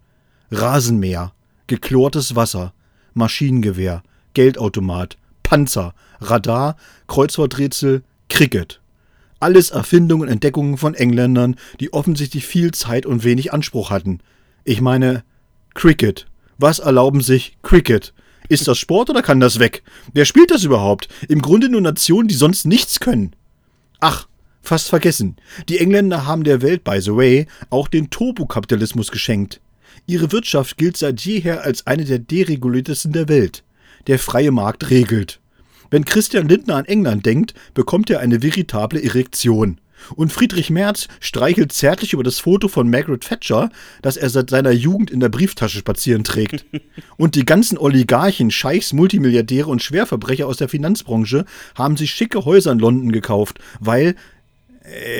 Rasenmäher, geklortes Wasser, Maschinengewehr, Geldautomat, Panzer, Radar, Kreuzworträtsel, Cricket. Alles Erfindungen und Entdeckungen von Engländern, die offensichtlich viel Zeit und wenig Anspruch hatten. Ich meine, Cricket. Was erlauben sich Cricket? Ist das Sport oder kann das weg? Wer spielt das überhaupt? Im Grunde nur Nationen, die sonst nichts können. Ach, fast vergessen. Die Engländer haben der Welt, by the way, auch den Turbokapitalismus geschenkt. Ihre Wirtschaft gilt seit jeher als eine der dereguliertesten der Welt. Der freie Markt regelt. Wenn Christian Lindner an England denkt, bekommt er eine veritable Erektion. Und Friedrich Merz streichelt zärtlich über das Foto von Margaret Thatcher, das er seit seiner Jugend in der Brieftasche spazieren trägt. Und die ganzen Oligarchen, Scheichs, Multimilliardäre und Schwerverbrecher aus der Finanzbranche haben sich schicke Häuser in London gekauft, weil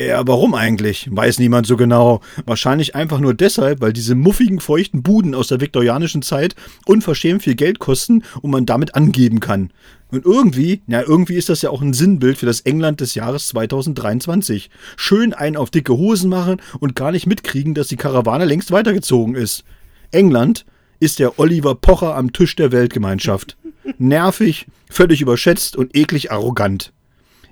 ja, warum eigentlich? Weiß niemand so genau. Wahrscheinlich einfach nur deshalb, weil diese muffigen, feuchten Buden aus der viktorianischen Zeit unverschämt viel Geld kosten und man damit angeben kann. Und irgendwie, na, irgendwie ist das ja auch ein Sinnbild für das England des Jahres 2023. Schön einen auf dicke Hosen machen und gar nicht mitkriegen, dass die Karawane längst weitergezogen ist. England ist der Oliver Pocher am Tisch der Weltgemeinschaft. Nervig, völlig überschätzt und eklig arrogant.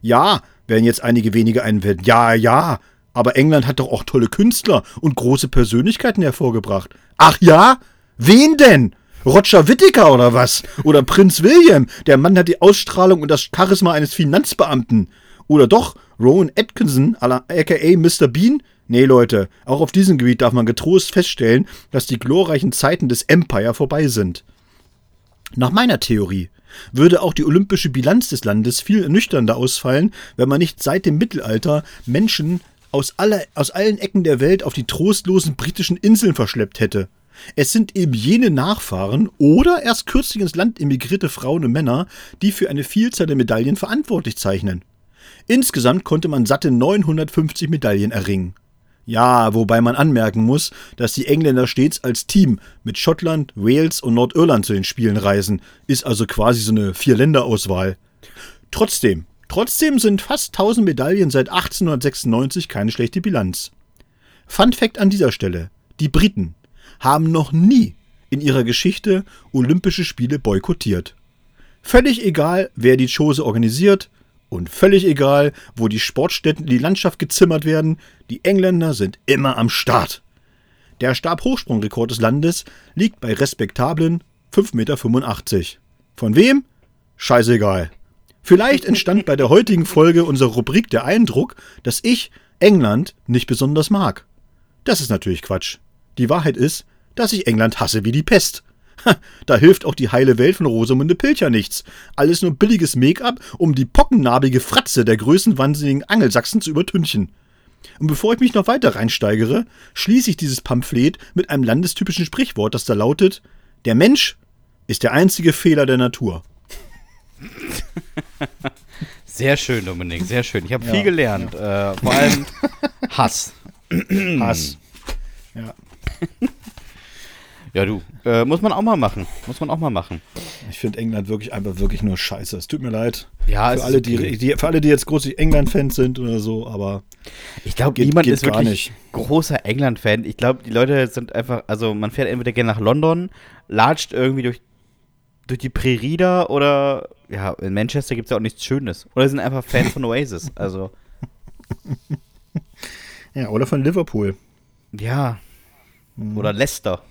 Ja, werden jetzt einige wenige einwenden. Ja, ja, aber England hat doch auch tolle Künstler und große Persönlichkeiten hervorgebracht. Ach ja? Wen denn? Roger Whittaker oder was? Oder Prinz William? Der Mann hat die Ausstrahlung und das Charisma eines Finanzbeamten. Oder doch Rowan Atkinson, aka Mr. Bean? Nee, Leute, auch auf diesem Gebiet darf man getrost feststellen, dass die glorreichen Zeiten des Empire vorbei sind. Nach meiner Theorie würde auch die olympische Bilanz des Landes viel ernüchternder ausfallen, wenn man nicht seit dem Mittelalter Menschen aus, aller, aus allen Ecken der Welt auf die trostlosen britischen Inseln verschleppt hätte. Es sind eben jene Nachfahren oder erst kürzlich ins Land emigrierte Frauen und Männer, die für eine Vielzahl der Medaillen verantwortlich zeichnen. Insgesamt konnte man satte 950 Medaillen erringen. Ja, wobei man anmerken muss, dass die Engländer stets als Team mit Schottland, Wales und Nordirland zu den Spielen reisen, ist also quasi so eine Vier-Länder-Auswahl. Trotzdem, trotzdem sind fast 1000 Medaillen seit 1896 keine schlechte Bilanz. Fun Fact an dieser Stelle: Die Briten haben noch nie in ihrer Geschichte Olympische Spiele boykottiert. Völlig egal, wer die Chose organisiert, und völlig egal, wo die Sportstätten in die Landschaft gezimmert werden, die Engländer sind immer am Start. Der Stabhochsprungrekord des Landes liegt bei respektablen 5,85 Meter. Von wem? Scheißegal. Vielleicht entstand bei der heutigen Folge unserer Rubrik der Eindruck, dass ich England nicht besonders mag. Das ist natürlich Quatsch. Die Wahrheit ist, dass ich England hasse wie die Pest. Da hilft auch die heile Welt von Rosamunde Pilcher nichts. Alles nur billiges Make-up, um die pockennarbige Fratze der größenwahnsinnigen Angelsachsen zu übertünchen. Und bevor ich mich noch weiter reinsteigere, schließe ich dieses Pamphlet mit einem landestypischen Sprichwort, das da lautet: Der Mensch ist der einzige Fehler der Natur. Sehr schön, Dominik, sehr schön. Ich habe ja, viel gelernt. Ja. Äh, vor allem Hass. Hass. Ja. Ja, du. Äh, muss man auch mal machen. Muss man auch mal machen. Ich finde England wirklich einfach wirklich nur scheiße. Es tut mir leid. Ja, für alle, okay. die, die, für alle, die jetzt große England-Fans sind oder so, aber. Ich glaube, niemand geht ist wirklich nicht. großer England-Fan. Ich glaube, die Leute sind einfach, also man fährt entweder gerne nach London, latscht irgendwie durch, durch die Prärie da oder ja, in Manchester gibt es ja auch nichts Schönes. Oder sind einfach Fans von Oasis. Also. ja, oder von Liverpool. Ja. Mhm. Oder Leicester.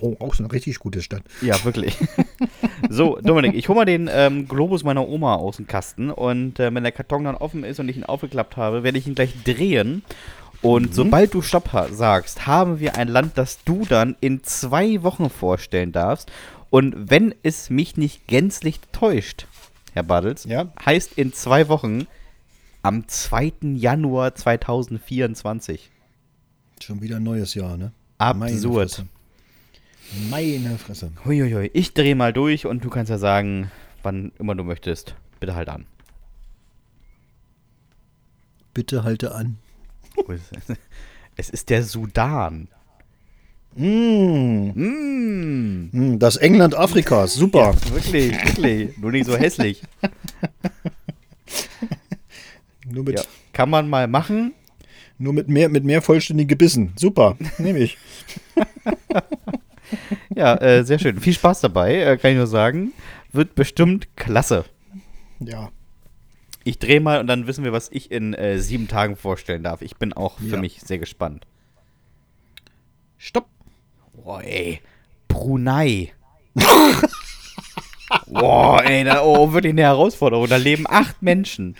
Oh, auch so eine richtig gute Stadt. Ja, wirklich. so, Dominik, ich hole mal den ähm, Globus meiner Oma aus dem Kasten und äh, wenn der Karton dann offen ist und ich ihn aufgeklappt habe, werde ich ihn gleich drehen. Und mhm. sobald du Stopp sagst, haben wir ein Land, das du dann in zwei Wochen vorstellen darfst. Und wenn es mich nicht gänzlich täuscht, Herr Baddels, ja? heißt in zwei Wochen am 2. Januar 2024. Schon wieder ein neues Jahr, ne? Absurd. Meine Fresse. Huiuiui. Ich drehe mal durch und du kannst ja sagen, wann immer du möchtest. Bitte halt an. Bitte halte an. Es ist der Sudan. Mm. Mm. Das England Afrikas, super. Ja, wirklich, wirklich. Nur nicht so hässlich. Nur mit ja, kann man mal machen. Nur mit mehr, mit mehr vollständigen Gebissen. Super, nehme ich. Ja, äh, sehr schön. Viel Spaß dabei, äh, kann ich nur sagen. Wird bestimmt klasse. Ja. Ich drehe mal und dann wissen wir, was ich in äh, sieben Tagen vorstellen darf. Ich bin auch für ja. mich sehr gespannt. Stopp. Boah, ey. Brunei. Boah, ey, da, oh, wirklich eine Herausforderung. Da leben acht Menschen.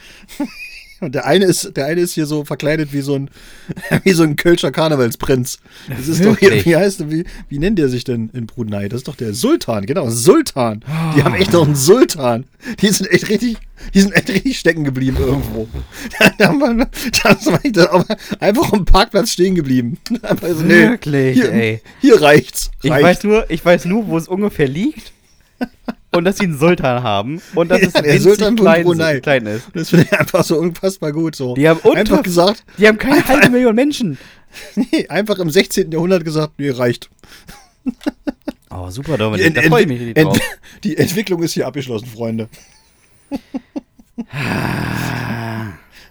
Und der eine ist, der eine ist hier so verkleidet wie so ein, wie so ein Kölscher Karnevalsprinz. Das ist Wirklich? doch hier, wie heißt wie, wie nennt der sich denn in Brunei? Das ist doch der Sultan, genau, Sultan. Die haben echt noch einen Sultan. Die sind echt richtig, die sind echt richtig stecken geblieben irgendwo. Da haben wir, da haben einfach am Parkplatz stehen geblieben. Also, nee, Wirklich, hier, ey. Hier reicht's. Ich weiß nur, ich weiß nur, wo es ungefähr liegt und dass sie einen Sultan haben und dass es ja, der Sultan klein, Brunei. klein ist. Das finde ich einfach so unfassbar gut. So. Die haben einfach gesagt, die haben keine halbe Million Menschen. Nee, einfach im 16. Jahrhundert gesagt, nee, reicht. Oh, super, Dominik, da freue ich mich drauf. Ent die Entwicklung ist hier abgeschlossen, Freunde.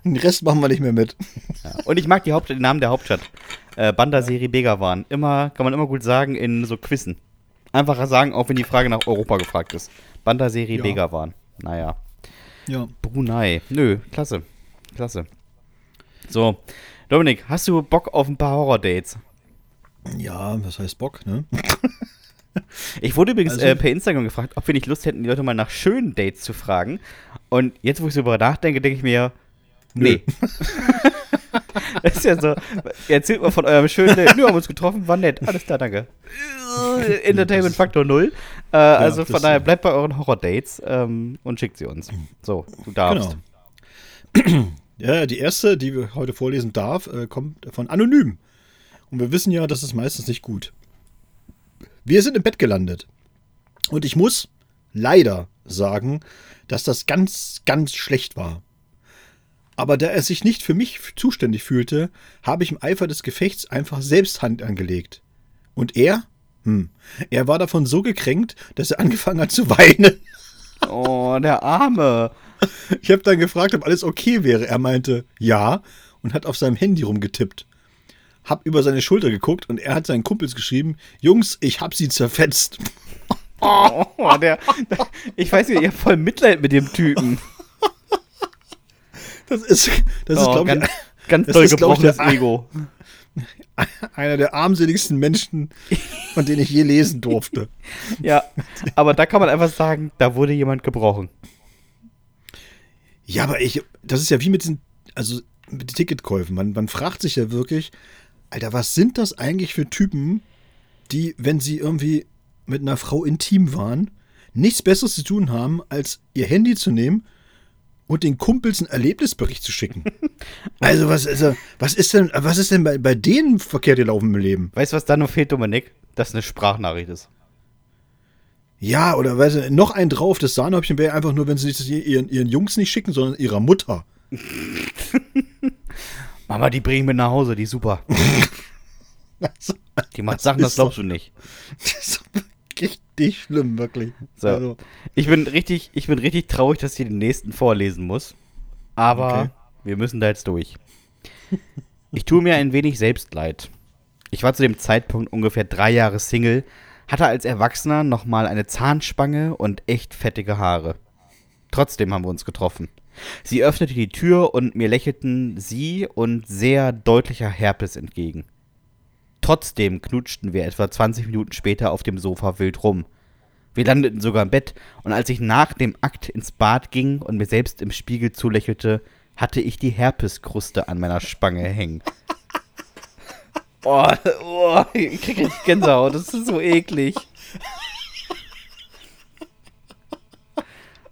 Den Rest machen wir nicht mehr mit. Ja. Und ich mag die Haupt den Namen der Hauptstadt. Äh, Bandaseri Begawan. Immer, kann man immer gut sagen in so Quizzen. Einfach sagen, auch wenn die Frage nach Europa gefragt ist. Banda-Serie ja. Begawan. Naja. Ja. Brunei. Nö, klasse. Klasse. So, Dominik, hast du Bock auf ein paar Horror-Dates? Ja, was heißt Bock, ne? Ich wurde übrigens also, äh, per Instagram gefragt, ob wir nicht Lust hätten, die Leute mal nach schönen Dates zu fragen. Und jetzt, wo ich so darüber nachdenke, denke ich mir, nee. das ist ja so, erzählt mal von eurem schönen Date. Nö, haben uns getroffen, war nett. Alles klar, danke. Entertainment Faktor 0. Äh, ja, also von daher bleibt bei euren Horror-Dates ähm, und schickt sie uns. So, du darfst. Genau. Ja, die erste, die wir heute vorlesen darf, äh, kommt von Anonym. Und wir wissen ja, das ist meistens nicht gut. Wir sind im Bett gelandet. Und ich muss leider sagen, dass das ganz, ganz schlecht war. Aber da er sich nicht für mich zuständig fühlte, habe ich im Eifer des Gefechts einfach selbst Hand angelegt. Und er? Hm. Er war davon so gekränkt, dass er angefangen hat zu weinen. Oh, der Arme. Ich habe dann gefragt, ob alles okay wäre. Er meinte, ja, und hat auf seinem Handy rumgetippt. Hab über seine Schulter geguckt und er hat seinen Kumpels geschrieben, Jungs, ich hab sie zerfetzt. Oh, der, der, ich weiß nicht, ihr habt voll Mitleid mit dem Typen. Das ist, das ist Oh, glaube ganz, ich, ganz das doll ist, glaub ich, gebrochenes der- Ego. einer der armseligsten Menschen, von denen ich je lesen durfte. Ja, aber da kann man einfach sagen, da wurde jemand gebrochen. Ja, aber ich, das ist ja wie mit diesen, also mit den Ticketkäufen. Man, man fragt sich ja wirklich, Alter, was sind das eigentlich für Typen, die, wenn sie irgendwie mit einer Frau intim waren, nichts Besseres zu tun haben, als ihr Handy zu nehmen und den Kumpels einen Erlebnisbericht zu schicken. Also was, also, was ist denn, was ist denn bei, bei denen verkehrt gelaufen im Leben? Weißt du, was da noch fehlt, Dominik? Dass eine Sprachnachricht ist. Ja, oder weißt du, noch ein drauf, das Sahnehäubchen wäre einfach nur, wenn sie das ihren, ihren Jungs nicht schicken, sondern ihrer Mutter. Mama, die bringen mit nach Hause, die ist super. Die macht Sachen, das glaubst du nicht. Das ist richtig schlimm, wirklich. So. Also, Ich bin richtig, ich bin richtig traurig, dass ich den nächsten vorlesen muss. Aber Okay. wir müssen da jetzt durch. Ich tue mir ein wenig selbst leid. Ich war zu dem Zeitpunkt ungefähr drei Jahre Single, hatte als Erwachsener nochmal eine Zahnspange und echt fettige Haare. Trotzdem haben wir uns getroffen. Sie öffnete die Tür und mir lächelten sie und sehr deutlicher Herpes entgegen. Trotzdem knutschten wir etwa 20 Minuten später auf dem Sofa wild rum. Wir landeten sogar im Bett und als ich nach dem Akt ins Bad ging und mir selbst im Spiegel zulächelte, hatte ich die Herpeskruste an meiner Spange hängen. Oh, oh, ich krieg richtig Gänsehaut, das ist so eklig.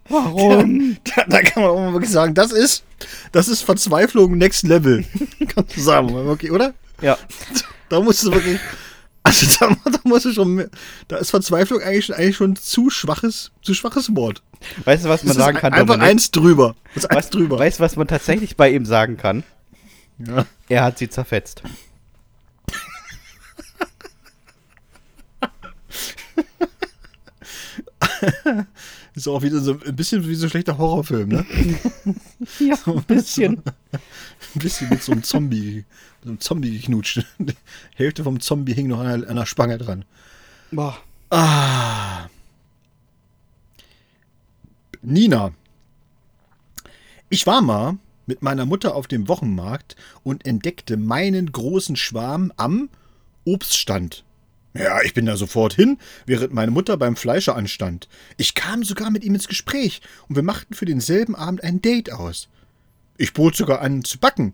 Warum? da, da kann man auch mal wirklich sagen, das ist, das ist Verzweiflung Next Level. Kannst du sagen, okay, oder? Ja, Da musst du wirklich, also da, da musst du schon, mehr- da ist Verzweiflung eigentlich, schon- eigentlich schon zu schwaches, zu schwaches Wort. weißt du, was man Das sagen kann, einfach Dominik? eins drüber. Das eins Weißt, drüber. weißt du, was man tatsächlich bei ihm sagen kann? Ja. Er hat sie zerfetzt. Ist auch wieder so ein bisschen wie so ein schlechter Horrorfilm, ne? Ja, ein bisschen. Ein bisschen mit so einem Zombie, mit so einem Zombie geknutscht. Die Hälfte vom Zombie hing noch an einer, an einer Spange dran. Boah. Ah. Nina. Ich war mal mit meiner Mutter auf dem Wochenmarkt und entdeckte meinen großen Schwarm am Obststand. Ja, ich bin da sofort hin, während meine Mutter beim Fleischer anstand. Ich kam sogar mit ihm ins Gespräch und wir machten für denselben Abend ein Date aus. Ich bot sogar an zu backen,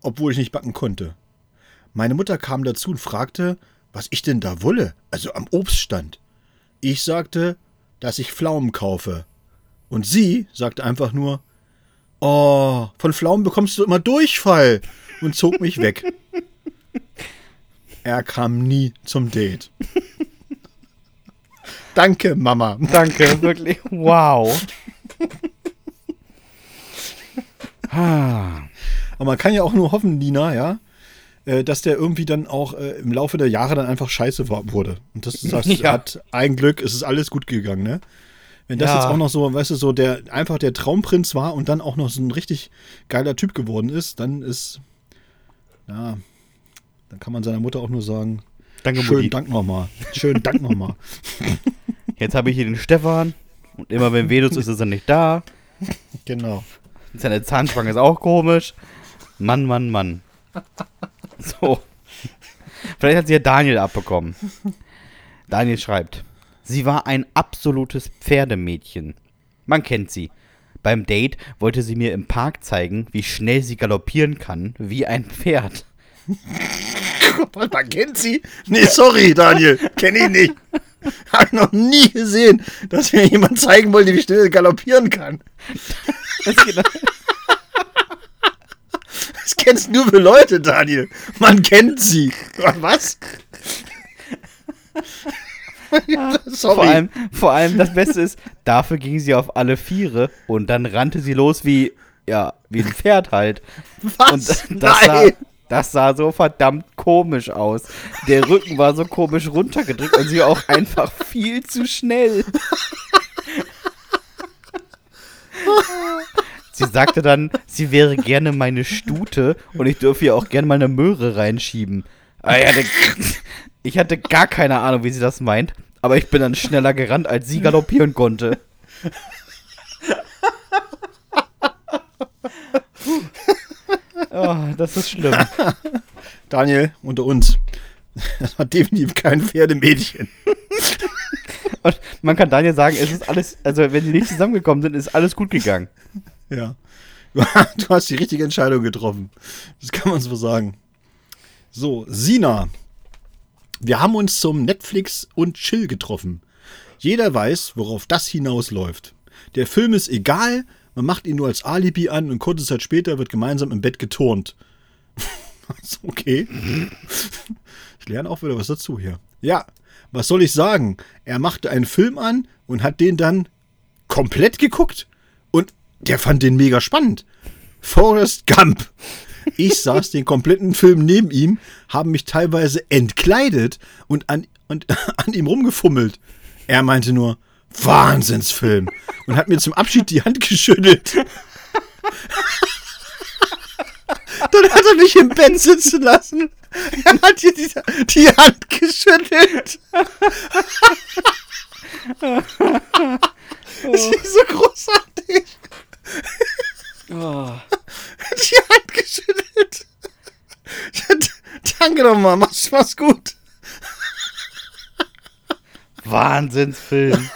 obwohl ich nicht backen konnte. Meine Mutter kam dazu und fragte, was ich denn da wolle, also am Obststand. Ich sagte, dass ich Pflaumen kaufe. Und sie sagte einfach nur, oh, von Pflaumen bekommst du immer Durchfall und zog mich weg. Er kam nie zum Date. Danke, Mama. Danke, wirklich. Wow. Ah. Aber man kann ja auch nur hoffen, Nina, ja, äh, dass der irgendwie dann auch äh, im Laufe der Jahre dann einfach scheiße wurde. Und das, das Ja. hat ein Glück, es ist alles gut gegangen, ne? Wenn das Ja. jetzt auch noch so, weißt du, so der einfach der Traumprinz war und dann auch noch so ein richtig geiler Typ geworden ist, dann ist, ja, dann kann man seiner Mutter auch nur sagen, Danke, schönen Mutti. Dank nochmal. Schönen Dank nochmal. Jetzt habe ich hier den Stefan. Und immer wenn Vedus ist, ist er nicht da. Genau. Seine Zahnspange ist auch komisch. Mann, Mann, Mann. So. Vielleicht hat sie ja Daniel abbekommen. Daniel schreibt: Sie war ein absolutes Pferdemädchen. Man kennt sie. Beim Date wollte sie mir im Park zeigen, wie schnell sie galoppieren kann, wie ein Pferd. Man kennt sie? Nee, sorry, Daniel. Kenne ich nicht. Habe ich noch nie gesehen, dass mir jemand zeigen wollte, wie schnell er galoppieren kann. Das geht- Das kennst nur für Leute, Daniel. Man kennt sie. Was? Sorry. Vor allem, vor allem das Beste ist, dafür ging sie auf alle Viere und dann rannte sie los wie Ja, wie ein Pferd halt. Was? Und das Nein! Das sah so verdammt komisch aus. Der Rücken war so komisch runtergedrückt und sie auch einfach viel zu schnell. Sie sagte dann, sie wäre gerne meine Stute und ich dürfe ihr auch gerne mal eine Möhre reinschieben. Ich hatte, ich hatte gar keine Ahnung, wie sie das meint, aber ich bin dann schneller gerannt, als sie galoppieren konnte. Oh, das ist schlimm. Daniel, unter uns. Das war definitiv kein Pferdemädchen. Und man kann Daniel sagen, es ist alles, also wenn sie nicht zusammengekommen sind, ist alles gut gegangen. Ja. Du hast die richtige Entscheidung getroffen. Das kann man so sagen. So, Sina. Wir haben uns zum Netflix und Chill getroffen. Jeder weiß, worauf das hinausläuft. Der Film ist egal, man macht ihn nur als Alibi an und kurze Zeit später wird gemeinsam im Bett geturnt. Okay. Ich lerne auch wieder was dazu hier. Ja, was soll ich sagen? Er machte einen Film an und hat den dann komplett geguckt und der fand den mega spannend. Forrest Gump. Ich saß den kompletten Film neben ihm, haben mich teilweise entkleidet und an, und an ihm rumgefummelt. Er meinte nur, Wahnsinnsfilm. Und hat mir zum Abschied die Hand geschüttelt. Dann hat er mich im Bett sitzen lassen. Er hat dir die, die Hand geschüttelt. Das ist so großartig. Oh. Die Hand geschüttelt. Danke nochmal, mach's, mach's gut. Wahnsinnsfilm.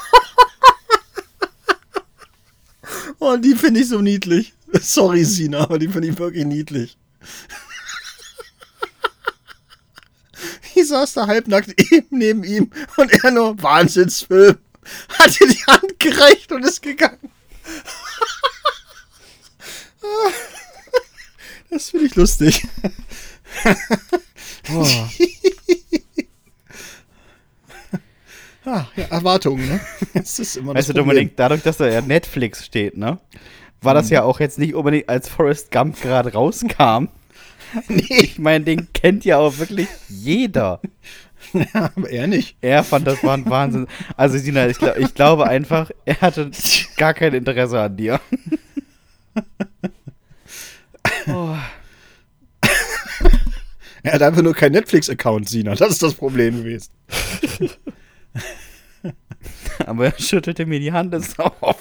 Oh, die finde ich so niedlich. Sorry, Sina, aber die finde ich wirklich niedlich. Ich saß da halbnackt eben neben ihm und er nur Wahnsinnsfilm. Hat ihr die Hand gereicht und ist gegangen. Das finde ich lustig. Oh. Ah, ja, Erwartungen, ne? Das ist immer das Weißt du, Problem. Dominik, dadurch, dass da ja Netflix steht, ne? War das ja auch jetzt nicht unbedingt, als Forrest Gump gerade rauskam. Nee, Ich meine, den kennt ja auch wirklich jeder. aber er nicht. Er fand das war ein Wahnsinn. Also, Sina, ich, glaub, ich glaube einfach, er hatte gar kein Interesse an dir. Oh. Er hat einfach nur keinen Netflix-Account, Sina. Das ist das Problem gewesen. Aber er schüttelte mir die Hand ins auf.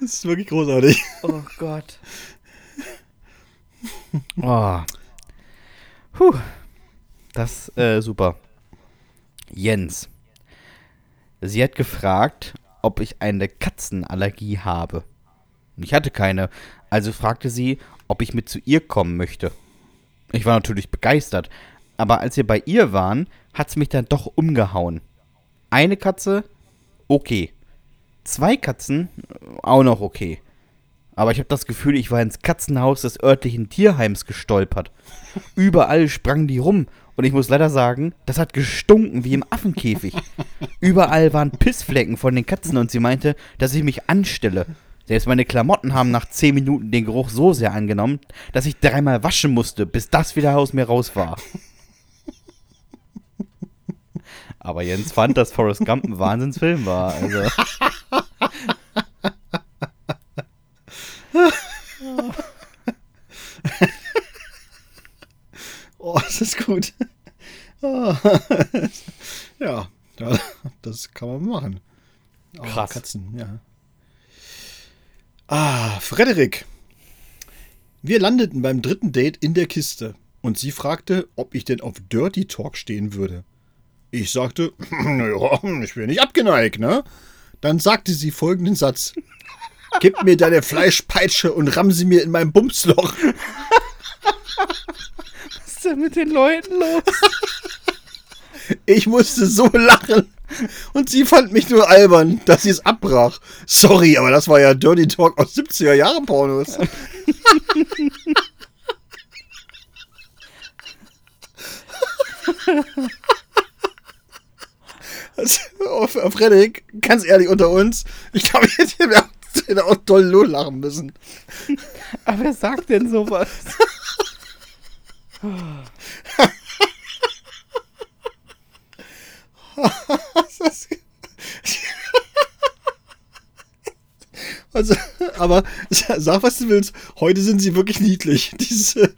Das ist wirklich großartig. Oh Gott. Oh. Puh. Das äh, super. Jens. Sie hat gefragt, ob ich eine Katzenallergie habe. Und Ich hatte keine, also fragte sie, ob ich mit zu ihr kommen möchte. Ich war natürlich begeistert, aber als wir bei ihr waren, hat's mich dann doch umgehauen. Eine Katze, okay. Zwei Katzen, auch noch okay. Aber ich habe das Gefühl, ich war ins Katzenhaus des örtlichen Tierheims gestolpert. Überall sprangen die rum. Und ich muss leider sagen, das hat gestunken wie im Affenkäfig. Überall waren Pissflecken von den Katzen und sie meinte, dass ich mich anstelle. Selbst meine Klamotten haben nach 10 Minuten den Geruch so sehr angenommen, dass ich dreimal waschen musste, bis das wieder aus mir raus war. Aber Jens fand, dass Forrest Gump ein Wahnsinnsfilm war. Also. Oh, das ist gut. Ja, ja, das kann man machen. Oh, Krass. Katzen, ja. Ah, Frederik. Wir landeten beim dritten Date in der Kiste und sie fragte, ob ich denn auf Dirty Talk stehen würde. Ich sagte, naja, ich bin nicht abgeneigt, ne? Dann sagte sie folgenden Satz. Gib mir deine Fleischpeitsche und ramm sie mir in mein Bumsloch. Was ist denn mit den Leuten los? Ich musste so lachen. Und sie fand mich nur albern, dass sie es abbrach. Sorry, aber das war ja Dirty Talk aus 70er Jahren Pornos. Oh, Frederik, ganz ehrlich unter uns, ich glaube, ich hätte auch toll lachen müssen. Aber wer sagt denn sowas? also, aber sag, was du willst. Heute sind sie wirklich niedlich. Diese,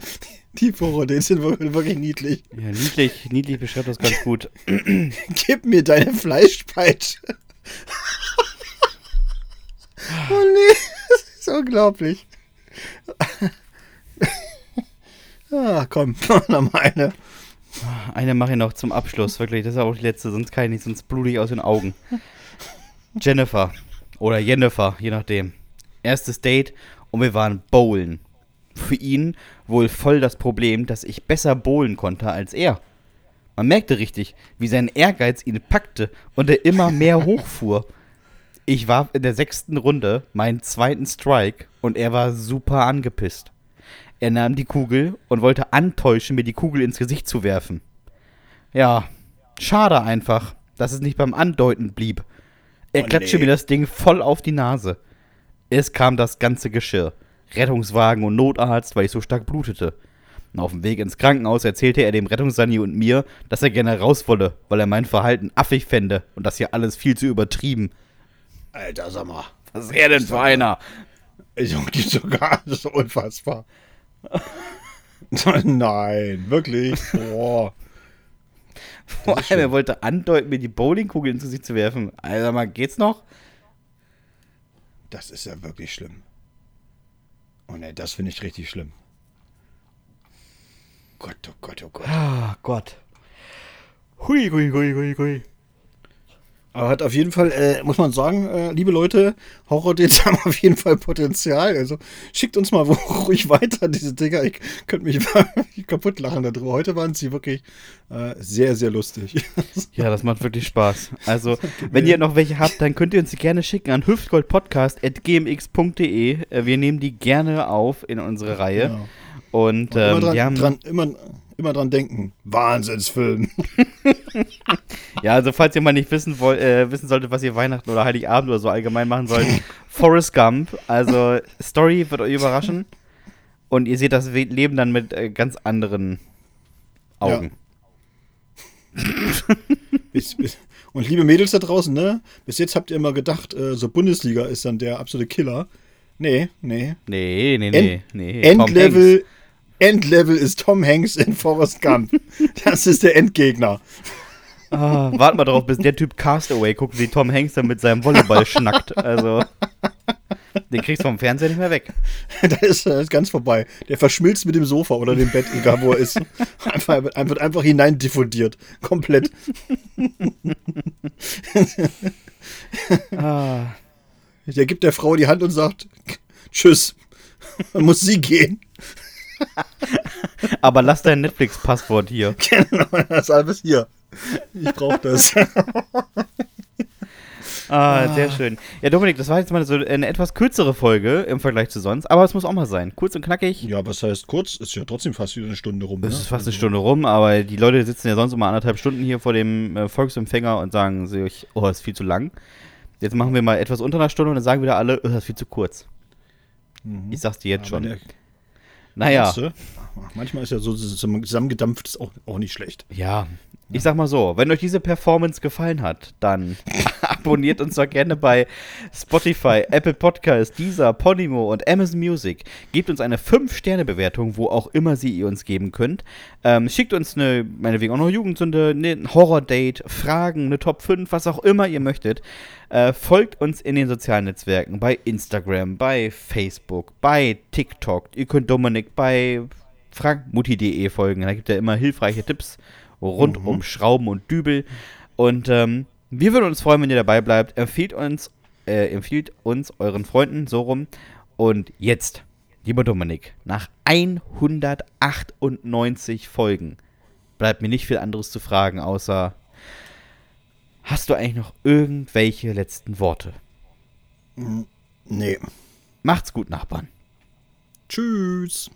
die Vorräte sind wirklich niedlich. Ja, niedlich, niedlich beschreibt das ganz gut. Gib mir deine Fleischpeitsche. oh nee, das ist unglaublich. ah, komm, noch mal eine. Eine mache ich noch zum Abschluss, wirklich. Das ist auch die letzte, sonst kann ich nicht, sonst blutig aus den Augen. Jennifer. Oder Jennifer, je nachdem. Erstes Date und wir waren bowlen. Für ihn wohl voll das Problem, dass ich besser bowlen konnte als er. Man merkte richtig, wie sein Ehrgeiz ihn packte und er immer mehr hochfuhr. Ich war in der sechsten Runde, meinen zweiten Strike, und er war super angepisst. Er nahm die Kugel und wollte antäuschen, mir die Kugel ins Gesicht zu werfen. Ja, schade einfach, dass es nicht beim Andeuten blieb. Er oh, klatschte nee. mir das Ding voll auf die Nase. Es kam das ganze Geschirr. Rettungswagen und Notarzt, weil ich so stark blutete. Und auf dem Weg ins Krankenhaus erzählte er dem Rettungssani und mir, dass er gerne raus wolle, weil er mein Verhalten affig fände und das hier alles viel zu übertrieben. Alter, sag mal. Was ist er denn für einer? Ich die sogar, das ist unfassbar. Nein, wirklich. Boah. Vor allem, er wollte andeuten, mir die Bowlingkugel ins Gesicht zu werfen. Alter, mal, geht's noch? Das ist ja wirklich schlimm. Oh ne, das finde ich richtig schlimm. Gott, oh Gott, oh Gott. Ah, Gott. Hui, hui, hui, hui, hui. Aber hat auf jeden Fall, äh, muss man sagen, äh, liebe Leute, Horror-Dates haben auf jeden Fall Potenzial. Also schickt uns mal ruhig weiter, diese Dinger. Ich könnte mich kaputt lachen darüber. Heute waren sie wirklich äh, sehr, sehr lustig. Ja, das macht wirklich Spaß. Also, wenn ihr noch welche habt, dann könnt ihr uns die gerne schicken an hüftgoldpodcast.gmx.de. Äh, wir nehmen die gerne auf in unsere Reihe. Genau. Und, ähm, immer, dran, haben, dran, immer, immer dran denken. Wahnsinnsfilm. ja, also falls ihr mal nicht wissen, wollt, äh, wissen solltet, was ihr Weihnachten oder Heiligabend oder so allgemein machen sollt, Forrest Gump. Also Story wird euch überraschen. Und ihr seht das Leben dann mit äh, ganz anderen Augen. Ja. bis, bis, und liebe Mädels da draußen, ne? Bis jetzt habt ihr immer gedacht, äh, so Bundesliga ist dann der absolute Killer. Nee, nee. Nee, nee, nee. End, nee. Endlevel, Endlevel ist Tom Hanks in Forrest Gump. das ist der Endgegner. Ah, wart mal drauf, bis der Typ Castaway guckt, wie Tom Hanks dann mit seinem Volleyball schnackt. Also, den kriegst du vom Fernseher nicht mehr weg. das, ist, das ist ganz vorbei. Der verschmilzt mit dem Sofa oder dem Bett, egal wo er ist. Einfach, wird einfach hinein diffundiert. Komplett. ah. Der gibt der Frau die Hand und sagt: Tschüss. Dann muss sie gehen. Aber lass dein Netflix-Passwort hier. Genau, das ist alles hier. Ich brauche das. Ah, sehr schön. Ja, Dominik, das war jetzt mal so eine etwas kürzere Folge im Vergleich zu sonst, aber es muss auch mal sein. Kurz und knackig. Ja, was heißt kurz? Ist ja trotzdem fast wieder eine Stunde rum. Es ne? ist fast eine also Stunde rum, aber die Leute sitzen ja sonst immer anderthalb Stunden hier vor dem äh, Volksempfänger und sagen sich, oh, ist viel zu lang. Jetzt machen wir mal etwas unter einer Stunde und dann sagen wieder alle, oh, das ist viel zu kurz. Mhm. Ich sag's dir jetzt aber schon. Der, naja. Manchmal ist ja so zusammengedampft ist auch, auch nicht schlecht. Ja, ich sag mal so, wenn euch diese Performance gefallen hat, dann abonniert uns doch gerne bei Spotify, Apple Podcasts, Deezer, Podimo und Amazon Music. Gebt uns eine 5-Sterne-Bewertung, wo auch immer sie ihr uns geben könnt. Ähm, schickt uns eine, meinetwegen auch noch Jugendsünde, ein Horror-Date, Fragen, eine Top 5, was auch immer ihr möchtet. Äh, folgt uns in den sozialen Netzwerken, bei Instagram, bei Facebook, bei TikTok. Ihr könnt Dominik bei frankmutti.de folgen. Da gibt er immer hilfreiche Tipps rund mhm. um Schrauben und Dübel. Und ähm, wir würden uns freuen, wenn ihr dabei bleibt. Empfiehlt uns, äh, empfiehlt uns euren Freunden so rum. Und jetzt, lieber Dominik, nach 198 Folgen bleibt mir nicht viel anderes zu fragen, außer hast du eigentlich noch irgendwelche letzten Worte? Nee. Macht's gut, Nachbarn. Tschüss.